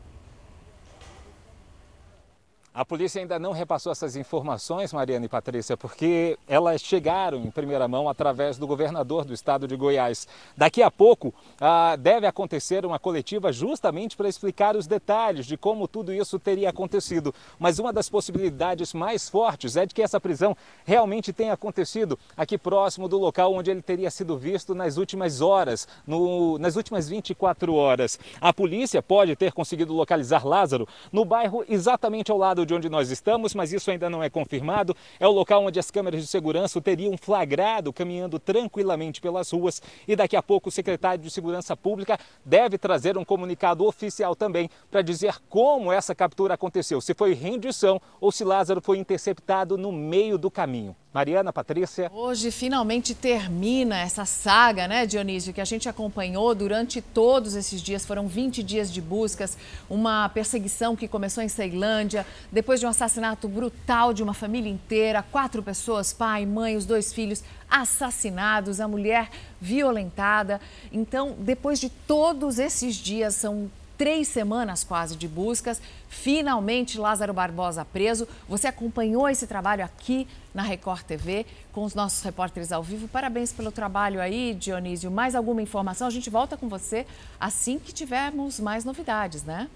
A polícia ainda não repassou essas informações, Mariana e Patrícia, porque elas chegaram em primeira mão através do governador do estado de Goiás. Daqui a pouco ah, deve acontecer uma coletiva justamente para explicar os detalhes de como tudo isso teria acontecido. Mas uma das possibilidades mais fortes é de que essa prisão realmente tenha acontecido aqui próximo do local onde ele teria sido visto nas últimas horas, no, nas últimas 24 horas. A polícia pode ter conseguido localizar Lázaro no bairro exatamente ao lado de onde nós estamos, mas isso ainda não é confirmado. É o local onde as câmeras de segurança o teriam flagrado caminhando tranquilamente pelas ruas e daqui a pouco o secretário de Segurança Pública deve trazer um comunicado oficial também para dizer como essa captura aconteceu, se foi rendição ou se Lázaro foi interceptado no meio do caminho. Mariana, Patrícia. Hoje finalmente termina essa saga, né, Dionísio, que a gente acompanhou durante todos esses dias. Foram 20 dias de buscas, uma perseguição que começou em Ceilândia, depois de um assassinato brutal de uma família inteira, quatro pessoas, pai, mãe, os dois filhos assassinados, a mulher violentada. Então, depois de todos esses dias, são três semanas quase de buscas. Finalmente, Lázaro Barbosa preso. Você acompanhou esse trabalho aqui na Record TV com os nossos repórteres ao vivo. Parabéns pelo trabalho aí, Dionísio. Mais alguma informação? A gente volta com você assim que tivermos mais novidades, né?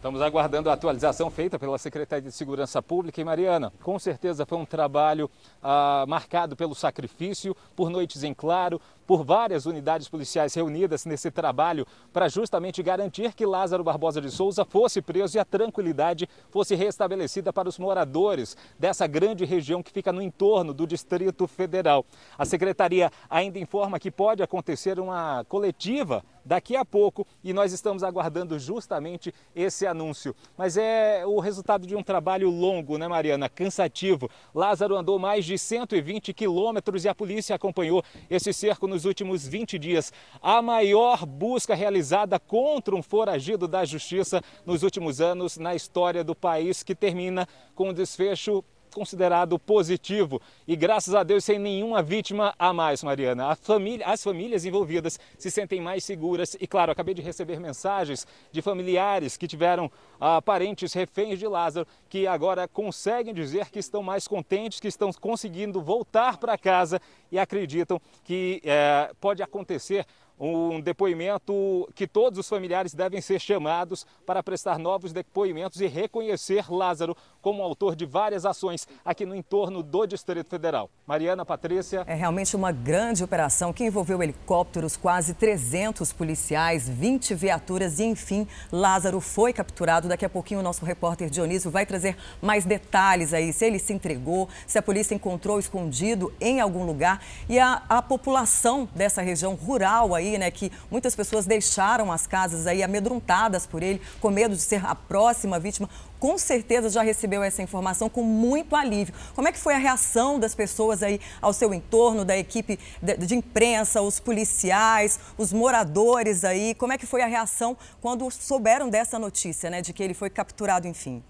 Estamos aguardando a atualização feita pela Secretaria de Segurança Pública. E Mariana, com certeza foi um trabalho ah, marcado pelo sacrifício, por noites em claro, por várias unidades policiais reunidas nesse trabalho para justamente garantir que Lázaro Barbosa de Souza fosse preso e a tranquilidade fosse restabelecida para os moradores dessa grande região que fica no entorno do Distrito Federal. A secretaria ainda informa que pode acontecer uma coletiva daqui a pouco e nós estamos aguardando justamente esse anúncio. Mas é o resultado de um trabalho longo, né, Mariana? Cansativo. Lázaro andou mais de 120 quilômetros e a polícia acompanhou esse cerco nos nos últimos 20 dias. A maior busca realizada contra um foragido da justiça nos últimos anos na história do país, que termina com um desfecho considerado positivo e graças a Deus sem nenhuma vítima a mais, Mariana. Família, as famílias envolvidas se sentem mais seguras e, claro, acabei de receber mensagens de familiares que tiveram ah, parentes reféns de Lázaro que agora conseguem dizer que estão mais contentes, que estão conseguindo voltar para casa e acreditam que eh, pode acontecer um depoimento que todos os familiares devem ser chamados para prestar novos depoimentos e reconhecer Lázaro como autor de várias ações aqui no entorno do Distrito Federal. Mariana, Patrícia. É realmente uma grande operação que envolveu helicópteros, quase 300 policiais, 20 viaturas e, enfim, Lázaro foi capturado. Daqui a pouquinho o nosso repórter Dionísio vai trazer mais detalhes aí, se ele se entregou, se a polícia encontrou escondido em algum lugar e a, a população dessa região rural aí, né, que muitas pessoas deixaram as casas aí amedrontadas por ele, com medo de ser a próxima vítima com certeza já recebeu essa informação com muito alívio. Como é que foi a reação das pessoas aí ao seu entorno, da equipe de, imprensa, os policiais, os moradores aí? Como é que foi a reação quando souberam dessa notícia, né, de que ele foi capturado, enfim?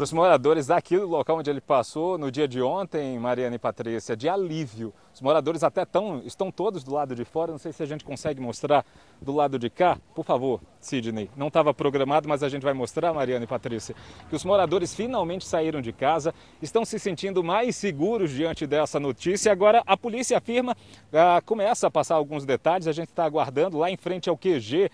Para os moradores daqui do local onde ele passou no dia de ontem, Mariana e Patrícia, de alívio. Os moradores até tão, estão todos do lado de fora, não sei se a gente consegue mostrar do lado de cá. Por favor, Sidney. Não estava programado, mas a gente vai mostrar, Mariana e Patrícia, que os moradores finalmente saíram de casa, estão se sentindo mais seguros diante dessa notícia. Agora a polícia afirma, ah, começa a passar alguns detalhes, a gente está aguardando lá em frente ao QG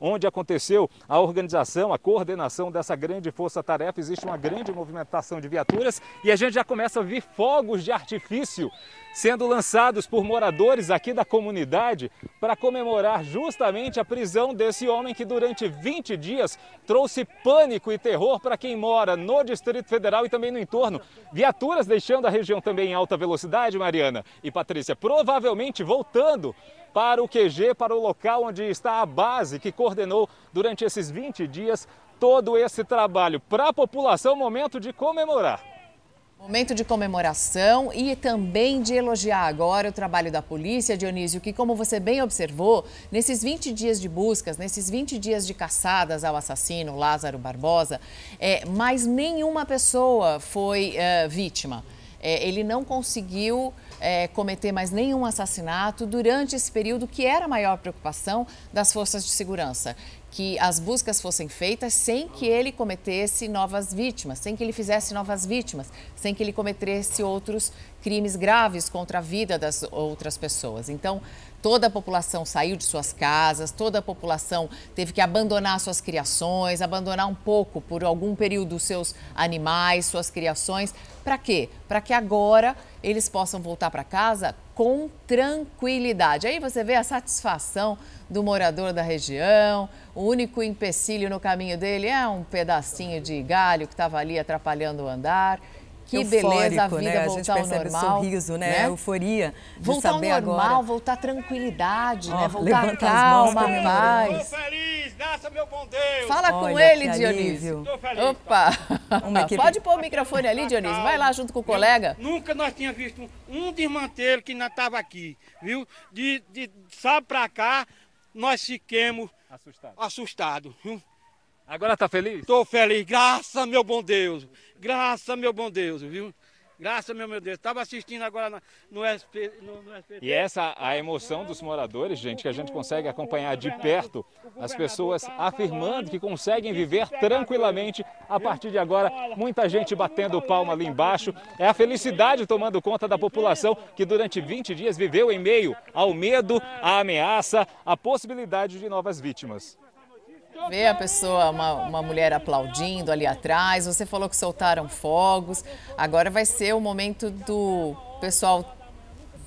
onde aconteceu a organização, a coordenação dessa grande força-tarefa. Existe uma grande movimentação de viaturas e a gente já começa a ver fogos de artifício sendo lançados por moradores aqui da comunidade para comemorar justamente a prisão desse homem que durante 20 dias trouxe pânico e terror para quem mora no Distrito Federal e também no entorno. Viaturas deixando a região também em alta velocidade, Mariana e Patrícia, provavelmente voltando para o QG, para o local onde está a base que coordenou durante esses 20 dias todo esse trabalho. Para a população, momento de comemorar. Momento de comemoração e também de elogiar agora o trabalho da polícia, Dionísio, que, como você bem observou, nesses 20 dias de buscas, nesses 20 dias de caçadas ao assassino Lázaro Barbosa, é, mais nenhuma pessoa foi é, vítima. É, ele não conseguiu é, cometer mais nenhum assassinato durante esse período que era a maior preocupação das forças de segurança. Que as buscas fossem feitas sem que ele cometesse novas vítimas, sem que ele fizesse novas vítimas, sem que ele cometesse outros crimes graves contra a vida das outras pessoas. Então, toda a população saiu de suas casas, toda a população teve que abandonar suas criações, abandonar um pouco por algum período seus animais, suas criações. Para quê? Para que agora eles possam voltar para casa com tranquilidade. Aí você vê a satisfação do morador da região. O único empecilho no caminho dele é um pedacinho de galho que estava ali atrapalhando o andar. Que Eufórico, beleza a vida né? voltar a gente ao normal. sorriso, né? né? A euforia de voltar saber ao normal, agora. voltar tranquilidade, Ó, né? Voltar calma, mãos, paz. feliz, graças meu bom Deus. Fala com Olha, ele, que Dionísio. Tô feliz. Opa! Uma [LAUGHS] equipe- Pode pôr o microfone ali, Dionísio. Vai lá junto com o colega. Nunca nós tínhamos visto um desmantelo que não estava aqui, viu? De, de sábado pra cá, nós fiquemos Assustado. assustados, viu? Agora tá feliz? Tô feliz, graças meu bom Deus. Graças meu bom Deus, viu? Graças meu, meu Deus. Estava assistindo agora na- no, SP, no, no SPT. E essa a emoção dos moradores, gente, que a gente consegue acompanhar de perto, as pessoas afirmando que conseguem viver tranquilamente a partir de agora. Muita gente batendo palma ali embaixo. É a felicidade tomando conta da população que durante 20 dias viveu em meio ao medo, à ameaça, à possibilidade de novas vítimas. Vê a pessoa, uma, uma mulher aplaudindo ali atrás. Você falou que soltaram fogos. Agora vai ser o momento do pessoal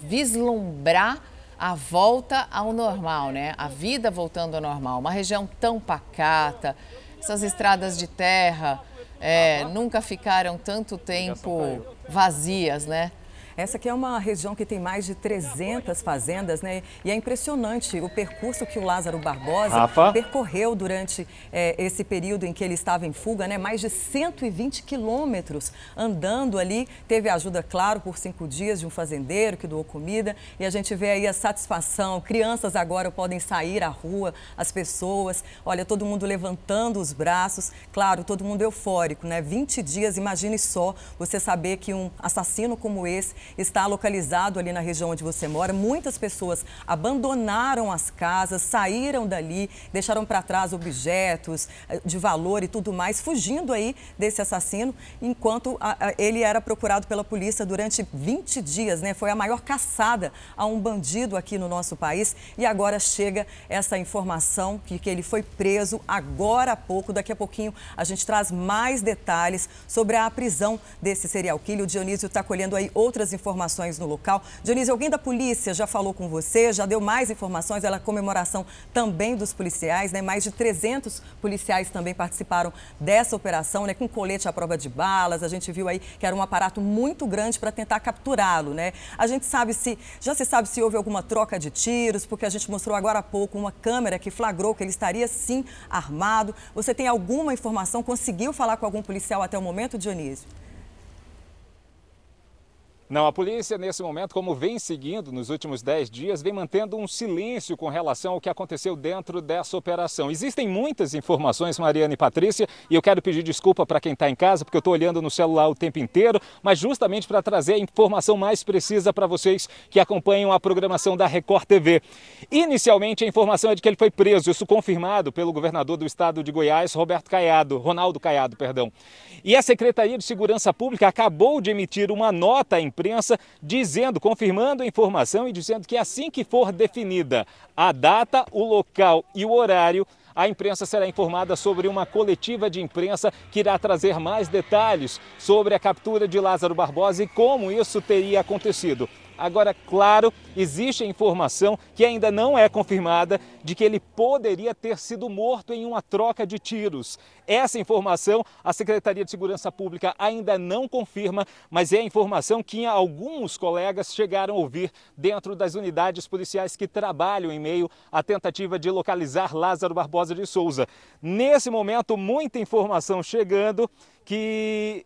vislumbrar a volta ao normal, né? A vida voltando ao normal. Uma região tão pacata, essas estradas de terra é, nunca ficaram tanto tempo vazias, né? Essa aqui é uma região que tem mais de 300 fazendas, né? E é impressionante o percurso que o Lázaro Barbosa Rafa? percorreu durante é, esse período em que ele estava em fuga, né? Mais de 120 quilômetros andando ali. Teve ajuda, claro, por cinco dias de um fazendeiro que doou comida. E a gente vê aí a satisfação. Crianças agora podem sair à rua, as pessoas. Olha, todo mundo levantando os braços. Claro, todo mundo eufórico, né? 20 dias, imagine só você saber que um assassino como esse está localizado ali na região onde você mora. Muitas pessoas abandonaram as casas, saíram dali, deixaram para trás objetos eh, de valor e tudo mais, fugindo aí desse assassino, enquanto ele era procurado pela polícia durante 20 dias, né? Foi a maior caçada a um bandido aqui no nosso país e agora chega essa informação que, que ele foi preso agora há pouco. Daqui a pouquinho a gente traz mais detalhes sobre a prisão desse serial killer. O Dionísio está colhendo aí outras informações no local. Dionísio, alguém da polícia já falou com você, já deu mais informações? Ela é comemoração também dos policiais, né? Mais de 300 policiais também participaram dessa operação, né? Com colete à prova de balas. A gente viu aí que era um aparato muito grande para tentar capturá-lo, né? A gente sabe se, já se sabe se houve alguma troca de tiros, porque a gente mostrou agora há pouco uma câmera que flagrou que ele estaria sim armado. Você tem alguma informação? Conseguiu falar com algum policial até o momento, Dionísio? Não, a polícia, nesse momento, como vem seguindo nos últimos 10 dias, vem mantendo um silêncio com relação ao que aconteceu dentro dessa operação. Existem muitas informações, Mariana e Patrícia, e eu quero pedir desculpa para quem está em casa, porque eu estou olhando no celular o tempo inteiro, mas justamente para trazer a informação mais precisa para vocês que acompanham a programação da Record TV. Inicialmente, a informação é de que ele foi preso, isso confirmado pelo governador do estado de Goiás, Roberto Caiado, Ronaldo Caiado, perdão. E a Secretaria de Segurança Pública acabou de emitir uma nota à imprensa dizendo, confirmando a informação e dizendo que assim que for definida a data, o local e o horário, a imprensa será informada sobre uma coletiva de imprensa que irá trazer mais detalhes sobre a captura de Lázaro Barbosa e como isso teria acontecido. Agora, claro, existe a informação que ainda não é confirmada de que ele poderia ter sido morto em uma troca de tiros. Essa informação a Secretaria de Segurança Pública ainda não confirma, mas é a informação que alguns colegas chegaram a ouvir dentro das unidades policiais que trabalham em meio à tentativa de localizar Lázaro Barbosa de Souza. Nesse momento, muita informação chegando que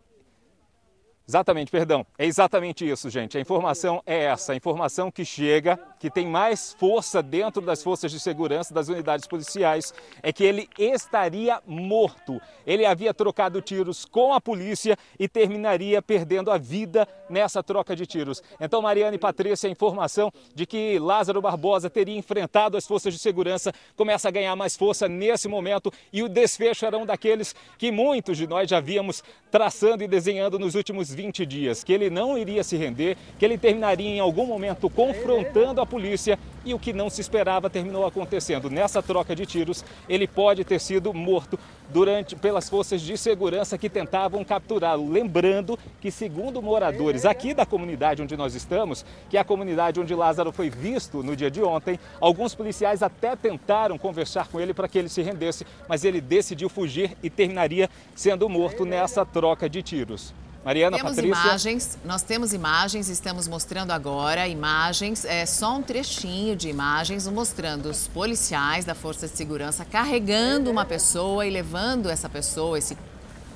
Exatamente, perdão. É exatamente isso, gente. A informação é essa. A informação que chega, que tem mais força dentro das forças de segurança, das unidades policiais, é que ele estaria morto. Ele havia trocado tiros com a polícia e terminaria perdendo a vida nessa troca de tiros. Então, Mariana e Patrícia, a informação de que Lázaro Barbosa teria enfrentado as forças de segurança começa a ganhar mais força nesse momento e o desfecho era um daqueles que muitos de nós já víamos traçando e desenhando nos últimos 20 dias, que ele não iria se render, que ele terminaria em algum momento confrontando a polícia e o que não se esperava terminou acontecendo. Nessa troca de tiros, ele pode ter sido morto durante pelas forças de segurança que tentavam capturá-lo. Lembrando que, segundo moradores aqui da comunidade onde nós estamos, que é a comunidade onde Lázaro foi visto no dia de ontem, alguns policiais até tentaram conversar com ele para que ele se rendesse, mas ele decidiu fugir e terminaria sendo morto nessa troca de tiros. Mariana, temos Patrícia. imagens, nós temos imagens, estamos mostrando agora imagens, é só um trechinho de imagens mostrando os policiais da Força de Segurança carregando uma pessoa e levando essa pessoa, esse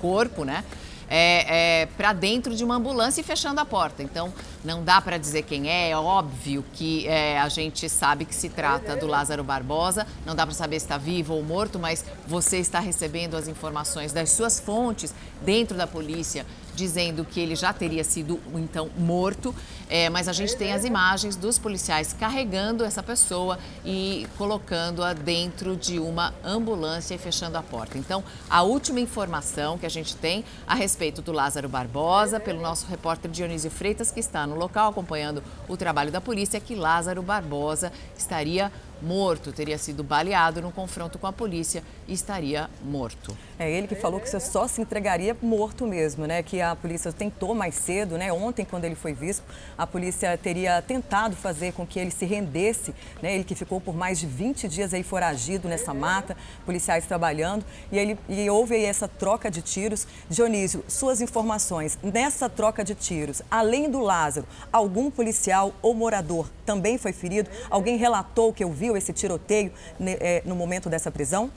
corpo, né? É, é, para dentro de uma ambulância e fechando a porta. Então, não dá para dizer quem é. É óbvio que é, a gente sabe que se trata do Lázaro Barbosa. Não dá para saber se está vivo ou morto, mas você está recebendo as informações das suas fontes dentro da polícia dizendo que ele já teria sido então morto, é, mas a gente tem as imagens dos policiais carregando essa pessoa e colocando-a dentro de uma ambulância e fechando a porta. Então, a última informação que a gente tem a respeito do Lázaro Barbosa, pelo nosso repórter Dionísio Freitas, que está no local acompanhando o trabalho da polícia, é que Lázaro Barbosa estaria morto, teria sido baleado no confronto com a polícia e estaria morto. É ele que falou que você só se entregaria morto mesmo, né? Que a polícia tentou mais cedo, né? Ontem, quando ele foi visto, a polícia teria tentado fazer com que ele se rendesse, né? Ele que ficou por mais de 20 dias aí foragido nessa mata, policiais trabalhando, e, ele, e houve aí essa troca de tiros. Dionísio, suas informações, nessa troca de tiros, além do Lázaro, algum policial ou morador também foi ferido? Alguém relatou que ouviu esse tiroteio né, é, no momento dessa prisão?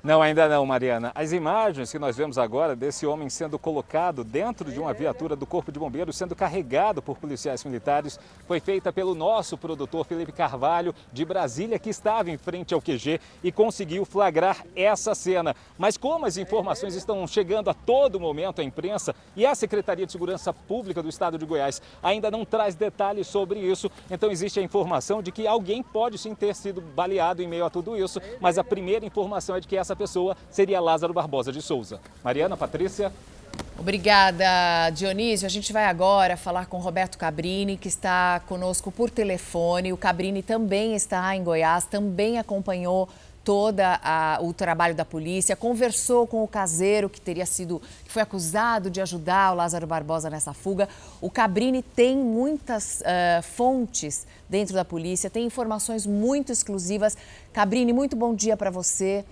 Não, ainda não, Mariana. As imagens que nós vemos agora desse homem sendo colocado dentro de uma viatura do Corpo de Bombeiros, sendo carregado por policiais militares, foi feita pelo nosso produtor Felipe Carvalho, de Brasília, que estava em frente ao QG e conseguiu flagrar essa cena. Mas como as informações estão chegando a todo momento à imprensa e a Secretaria de Segurança Pública do Estado de Goiás ainda não traz detalhes sobre isso, então existe a informação de que alguém pode sim ter sido baleado em meio a tudo isso, mas a primeira informação é de que essa essa pessoa seria Lázaro Barbosa de Souza. Mariana, Patrícia. Obrigada, Dionísio. A gente vai agora falar com Roberto Cabrini, que está conosco por telefone. O Cabrini também está em Goiás, também acompanhou todo o trabalho da polícia, conversou com o caseiro que teria sido, que foi acusado de ajudar o Lázaro Barbosa nessa fuga. O Cabrini tem muitas uh, fontes dentro da polícia, tem informações muito exclusivas. Cabrini, muito bom dia para você.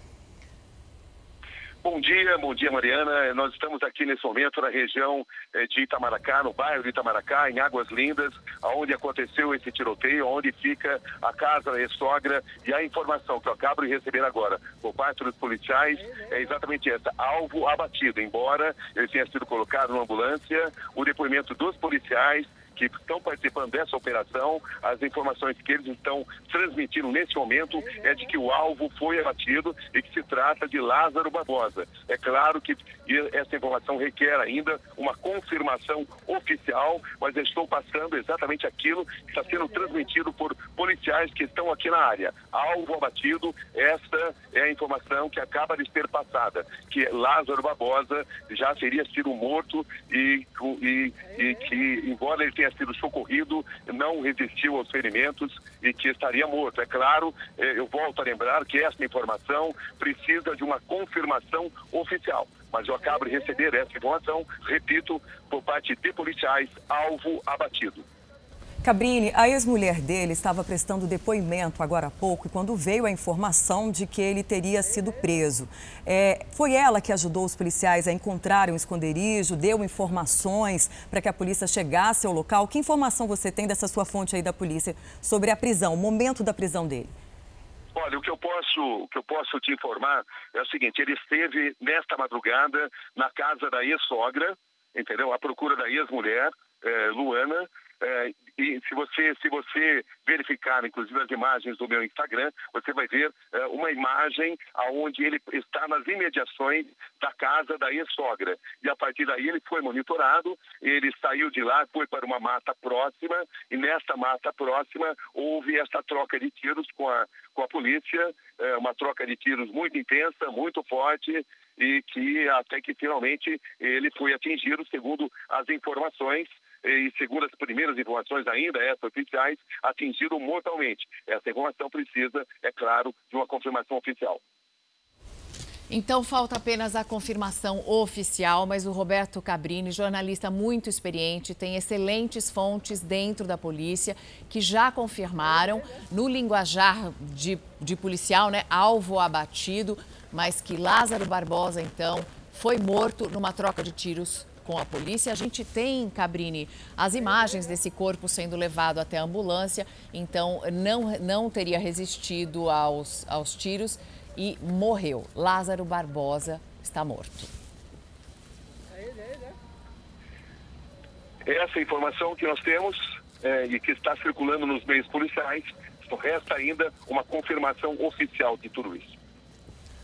Bom dia, bom dia Mariana. Nós estamos aqui nesse momento na região eh, de Itamaracá, no bairro de Itamaracá, em Águas Lindas, onde aconteceu esse tiroteio, onde fica a casa da ex-sogra e a informação que eu acabo de receber agora por parte dos policiais é exatamente essa, alvo abatido, embora ele tenha sido colocado numa ambulância, o depoimento dos policiais que estão participando dessa operação, as informações que eles estão transmitindo nesse momento é de que o alvo foi abatido e que se trata de Lázaro Barbosa. É claro que essa informação requer ainda uma confirmação oficial, mas eu estou passando exatamente aquilo que está sendo transmitido por policiais que estão aqui na área. Alvo abatido, esta é a informação que acaba de ser passada, que Lázaro Barbosa já teria sido morto e, e, e que, embora ele tenha tenha sido socorrido, não resistiu aos ferimentos e que estaria morto. É claro, eh, eu volto a lembrar que essa informação precisa de uma confirmação oficial. Mas eu acabo de receber essa informação, repito, por parte de policiais, alvo abatido. Cabrini, a ex-mulher dele estava prestando depoimento agora há pouco quando veio a informação de que ele teria sido preso. É, foi ela que ajudou os policiais a encontrarem um esconderijo, deu informações para que a polícia chegasse ao local. Que informação você tem dessa sua fonte aí da polícia sobre a prisão, o momento da prisão dele? Olha, o que eu posso, o que eu posso te informar é o seguinte: ele esteve nesta madrugada na casa da ex-sogra, entendeu? À procura da ex-mulher, é, Luana, é, e se você, se você verificar, inclusive, as imagens do meu Instagram, você vai ver é, uma imagem aonde ele está nas imediações da casa da ex-sogra. E a partir daí ele foi monitorado, ele saiu de lá, foi para uma mata próxima, e nesta mata próxima houve essa troca de tiros com a, com a polícia, é, uma troca de tiros muito intensa, muito forte, e que até que finalmente ele foi atingido, segundo as informações e segundo as primeiras informações ainda, essas oficiais, atingiram mortalmente. Essa informação precisa, é claro, de uma confirmação oficial. Então falta apenas a confirmação oficial, mas o Roberto Cabrini, jornalista muito experiente, tem excelentes fontes dentro da polícia que já confirmaram no linguajar de, de policial, né, alvo abatido, mas que Lázaro Barbosa então foi morto numa troca de tiros com a polícia. A gente tem, Cabrini, as imagens desse corpo sendo levado até a ambulância, então não, não teria resistido aos, aos tiros e morreu. Lázaro Barbosa está morto. Essa informação que nós temos é, e que está circulando nos meios policiais, resta ainda uma confirmação oficial de tudo isso.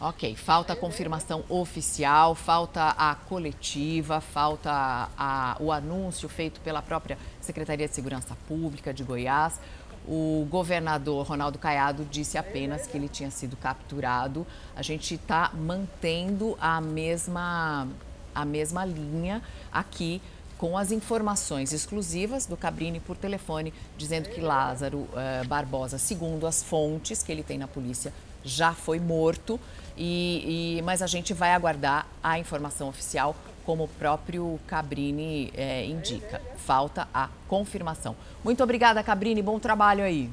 Ok, falta a confirmação oficial, falta a coletiva, falta a, o anúncio feito pela própria Secretaria de Segurança Pública de Goiás. O governador Ronaldo Caiado disse apenas que ele tinha sido capturado. A gente está mantendo a mesma, a mesma linha aqui com as informações exclusivas do Cabrini por telefone, dizendo que Lázaro uh, Barbosa, segundo as fontes que ele tem na polícia, já foi morto. E, e, mas a gente vai aguardar a informação oficial, como o próprio Cabrini é, indica. Falta a confirmação. Muito obrigada, Cabrini. Bom trabalho aí.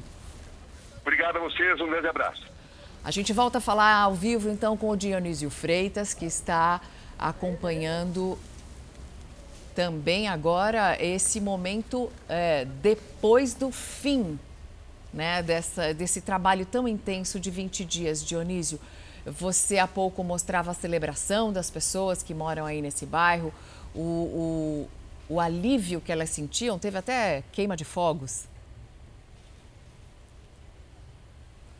Obrigado a vocês. Um grande abraço. A gente volta a falar ao vivo, então, com o Dionísio Freitas, que está acompanhando também agora esse momento é, depois do fim né, dessa, desse trabalho tão intenso de 20 dias, Dionísio. Você há pouco mostrava a celebração das pessoas que moram aí nesse bairro, o, o, o alívio que elas sentiam, teve até queima de fogos.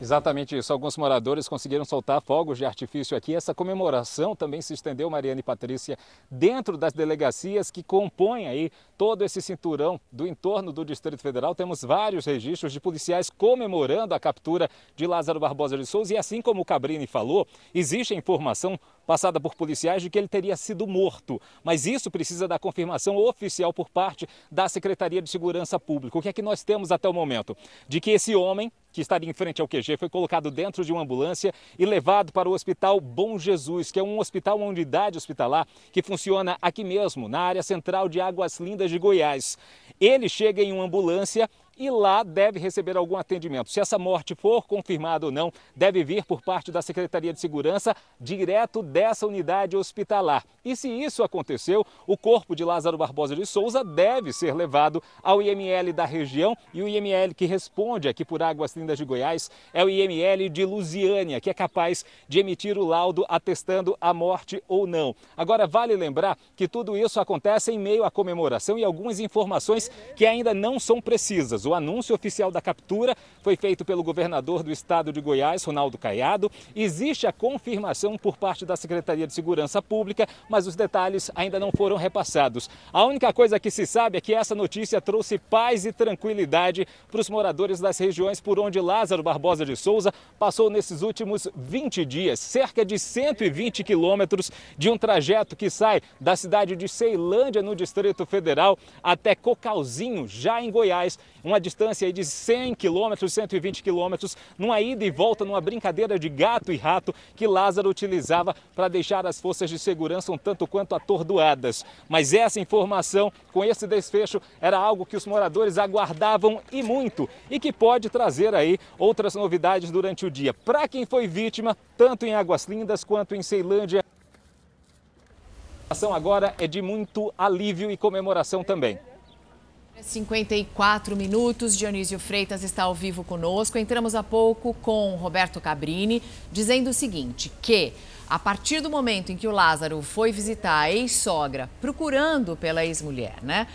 Exatamente isso. Alguns moradores conseguiram soltar fogos de artifício aqui. Essa comemoração também se estendeu, Mariana e Patrícia, dentro das delegacias que compõem aí todo esse cinturão do entorno do Distrito Federal. Temos vários registros de policiais comemorando a captura de Lázaro Barbosa de Souza. E assim como o Cabrini falou, existe a informação passada por policiais de que ele teria sido morto. Mas isso precisa da confirmação oficial por parte da Secretaria de Segurança Pública. O que é que nós temos até o momento? De que esse homem que estaria em frente ao QG foi colocado dentro de uma ambulância e levado para o Hospital Bom Jesus, que é um hospital, uma unidade hospitalar que funciona aqui mesmo, na área central de Águas Lindas de Goiás. Ele chega em uma ambulância e lá deve receber algum atendimento. Se essa morte for confirmada ou não, deve vir por parte da Secretaria de Segurança direto dessa unidade hospitalar. E se isso aconteceu, o corpo de Lázaro Barbosa de Souza deve ser levado ao IML da região e o IML que responde aqui por Águas Lindas de Goiás é o IML de Lusiânia, que é capaz de emitir o laudo atestando a morte ou não. Agora, vale lembrar que tudo isso acontece em meio à comemoração e algumas informações que ainda não são precisas. O anúncio oficial da captura foi feito pelo governador do estado de Goiás, Ronaldo Caiado. Existe a confirmação por parte da Secretaria de Segurança Pública, mas os detalhes ainda não foram repassados. A única coisa que se sabe é que essa notícia trouxe paz e tranquilidade para os moradores das regiões por onde Lázaro Barbosa de Souza passou nesses últimos 20 dias, cerca de 120 quilômetros de um trajeto que sai da cidade de Ceilândia, no Distrito Federal, até Cocalzinho, já em Goiás, uma distância de 100 quilômetros, 120 quilômetros, numa ida e volta, numa brincadeira de gato e rato que Lázaro utilizava para deixar as forças de segurança um tanto quanto atordoadas. Mas essa informação, com esse desfecho, era algo que os moradores aguardavam e muito e que pode trazer aí outras novidades durante o dia. Para quem foi vítima, tanto em Águas Lindas quanto em Ceilândia, a ação agora é de muito alívio e comemoração também. 54 minutos, Dionísio Freitas está ao vivo conosco. Entramos há pouco com Roberto Cabrini, dizendo o seguinte: que a partir do momento em que o Lázaro foi visitar a ex-sogra, procurando pela ex-mulher, né?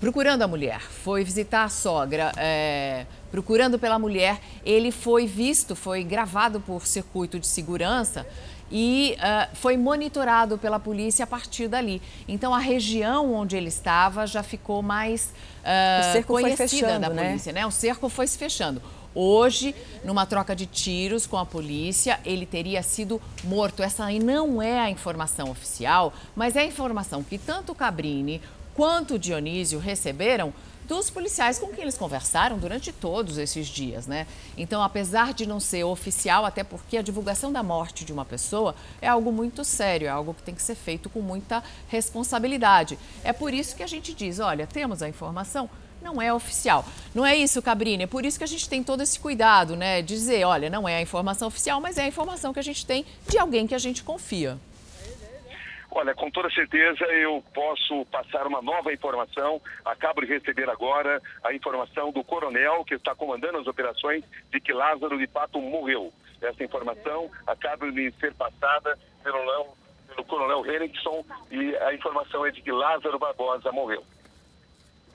Procurando a mulher, foi visitar a sogra, é, procurando pela mulher, ele foi visto, foi gravado por circuito de segurança e uh, foi monitorado pela polícia a partir dali. Então a região onde ele estava já ficou mais uh, o cerco conhecida foi fechando, da né? polícia, né? né? O cerco foi se fechando. Hoje, numa troca de tiros com a polícia, ele teria sido morto. Essa aí não é a informação oficial, mas é a informação que tanto o Cabrini quanto o Dionísio receberam dos policiais com quem eles conversaram durante todos esses dias, né? Então, apesar de não ser oficial, até porque a divulgação da morte de uma pessoa é algo muito sério, é algo que tem que ser feito com muita responsabilidade. É por isso que a gente diz, olha, temos a informação, não é oficial. Não é isso, Cabrini, é por isso que a gente tem todo esse cuidado, né? Dizer, olha, não é a informação oficial, mas é a informação que a gente tem de alguém que a gente confia. Olha, com toda certeza eu posso passar uma nova informação. Acabo de receber agora a informação do coronel que está comandando as operações de que Lázaro de fato morreu. Essa informação acaba de ser passada pelo, pelo coronel Henrickson e a informação é de que Lázaro Barbosa morreu.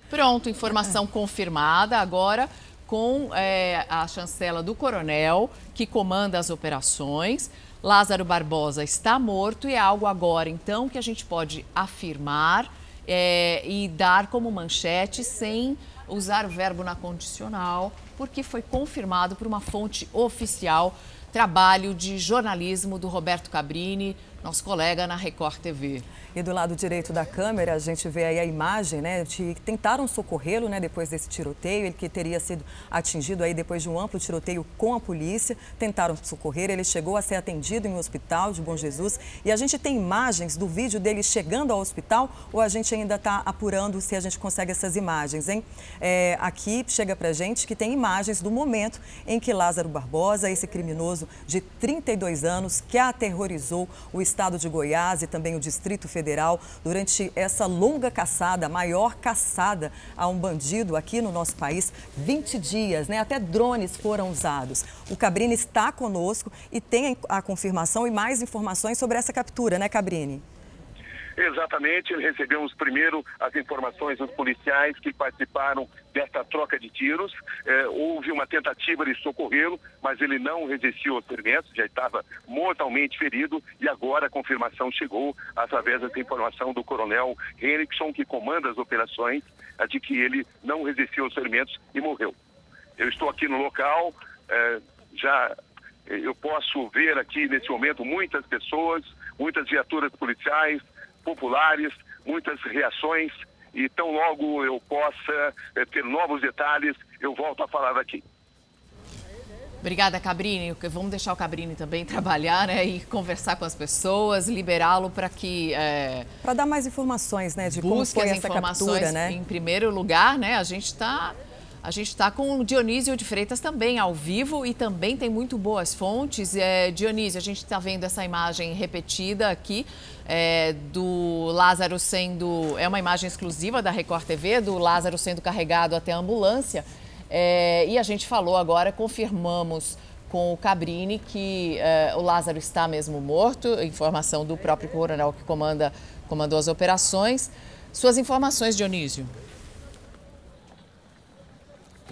Pronto, informação confirmada agora com é, a chancela do coronel que comanda as operações. Lázaro Barbosa está morto e é algo agora, então, que a gente pode afirmar é, e dar como manchete sem usar o verbo na condicional, porque foi confirmado por uma fonte oficial. Trabalho de jornalismo do Roberto Cabrini, nosso colega na Record TV. E do lado direito da câmera, a gente vê aí a imagem, né, de tentaram socorrê-lo, né, depois desse tiroteio, ele que teria sido atingido aí depois de um amplo tiroteio com a polícia, tentaram socorrer, ele chegou a ser atendido em um hospital de Bom Jesus e a gente tem imagens do vídeo dele chegando ao hospital ou a gente ainda está apurando se a gente consegue essas imagens, hein? É, aqui chega pra gente que tem imagens do momento em que Lázaro Barbosa, esse criminoso de 32 anos que aterrorizou o estado de Goiás e também o Distrito Federal, Federal durante essa longa caçada, a maior caçada a um bandido aqui no nosso país, 20 dias, né? Até drones foram usados. O Cabrini está conosco e tem a confirmação e mais informações sobre essa captura, né, Cabrini? Exatamente, recebemos primeiro as informações dos policiais que participaram desta troca de tiros. É, houve uma tentativa de socorrê-lo, mas ele não resistiu aos ferimentos, já estava mortalmente ferido e agora a confirmação chegou através dessa informação do coronel Henrickson, que comanda as operações, de que ele não resistiu aos ferimentos e morreu. Eu estou aqui no local, é, já eu posso ver aqui nesse momento muitas pessoas, muitas viaturas policiais, populares, muitas reações e tão logo eu possa é, ter novos detalhes, eu volto a falar aqui. Obrigada, Cabrini. Vamos deixar o Cabrini também [LAUGHS] trabalhar né, e conversar com as pessoas, liberá-lo para que... É, para dar mais informações, né, de como foi essa captura, né? Em primeiro lugar, né, a gente está a gente está com o Dionísio de Freitas também ao vivo e também tem muito boas fontes. É, Dionísio, a gente está vendo essa imagem repetida aqui é, do Lázaro sendo. É uma imagem exclusiva da Record TV, do Lázaro sendo carregado até a ambulância. É, e a gente falou agora, confirmamos com o Cabrini que é, o Lázaro está mesmo morto, informação do próprio coronel que comanda, comandou as operações. Suas informações, Dionísio.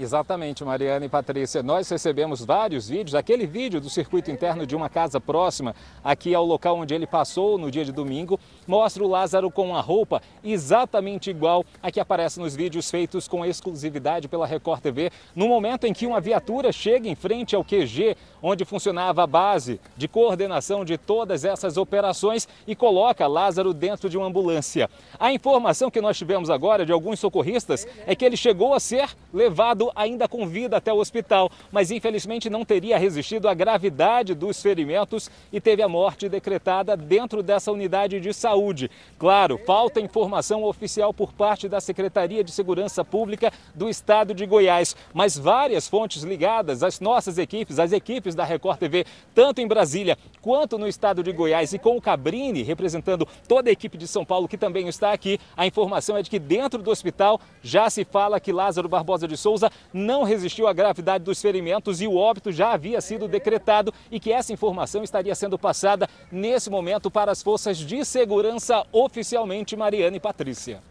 Exatamente, Mariana e Patrícia. Nós recebemos vários vídeos. Aquele vídeo do circuito interno de uma casa próxima, aqui ao local onde ele passou no dia de domingo, mostra o Lázaro com uma roupa exatamente igual a que aparece nos vídeos feitos com exclusividade pela Record TV, no momento em que uma viatura chega em frente ao QG, onde funcionava a base de coordenação de todas essas operações e coloca Lázaro dentro de uma ambulância. A informação que nós tivemos agora de alguns socorristas é que ele chegou a ser levado ainda com vida até o hospital, mas infelizmente não teria resistido à gravidade dos ferimentos e teve a morte decretada dentro dessa unidade de saúde. Claro, falta informação oficial por parte da Secretaria de Segurança Pública do Estado de Goiás, mas várias fontes ligadas às nossas equipes, às equipes da Record TV, tanto em Brasília quanto no estado de Goiás e com o Cabrini representando toda a equipe de São Paulo que também está aqui, a informação é de que dentro do hospital já se fala que Lázaro Barbosa de Souza não resistiu à gravidade dos ferimentos e o óbito já havia sido decretado e que essa informação estaria sendo passada nesse momento para as forças de segurança oficialmente, Mariana e Patrícia.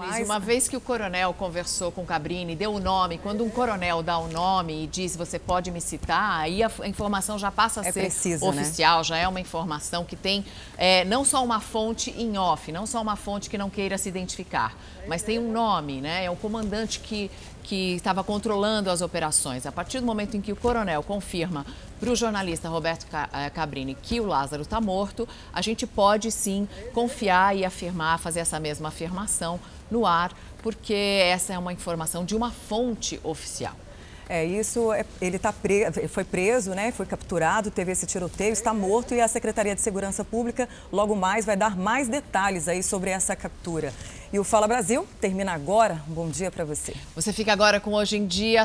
Mas uma vez que o coronel conversou com o Cabrini, deu o nome, quando um coronel dá o nome e diz você pode me citar, aí a informação já passa a é ser preciso, né? oficial, né? já é uma informação que tem é, não só uma fonte em off, não só uma fonte que não queira se identificar, mas tem um nome, né? É o comandante que que estava controlando as operações. A partir do momento em que o coronel confirma para o jornalista Roberto eh, Cabrini que o Lázaro está morto, a gente pode sim confiar e afirmar, fazer essa mesma afirmação no ar, porque essa é uma informação de uma fonte oficial. É, isso, é, ele tá pre, foi preso, né, foi capturado, teve esse tiroteio, está morto e a Secretaria de Segurança Pública logo mais vai dar mais detalhes aí sobre essa captura. E o Fala Brasil termina agora. Bom dia para você. Você fica agora com Hoje em Dia.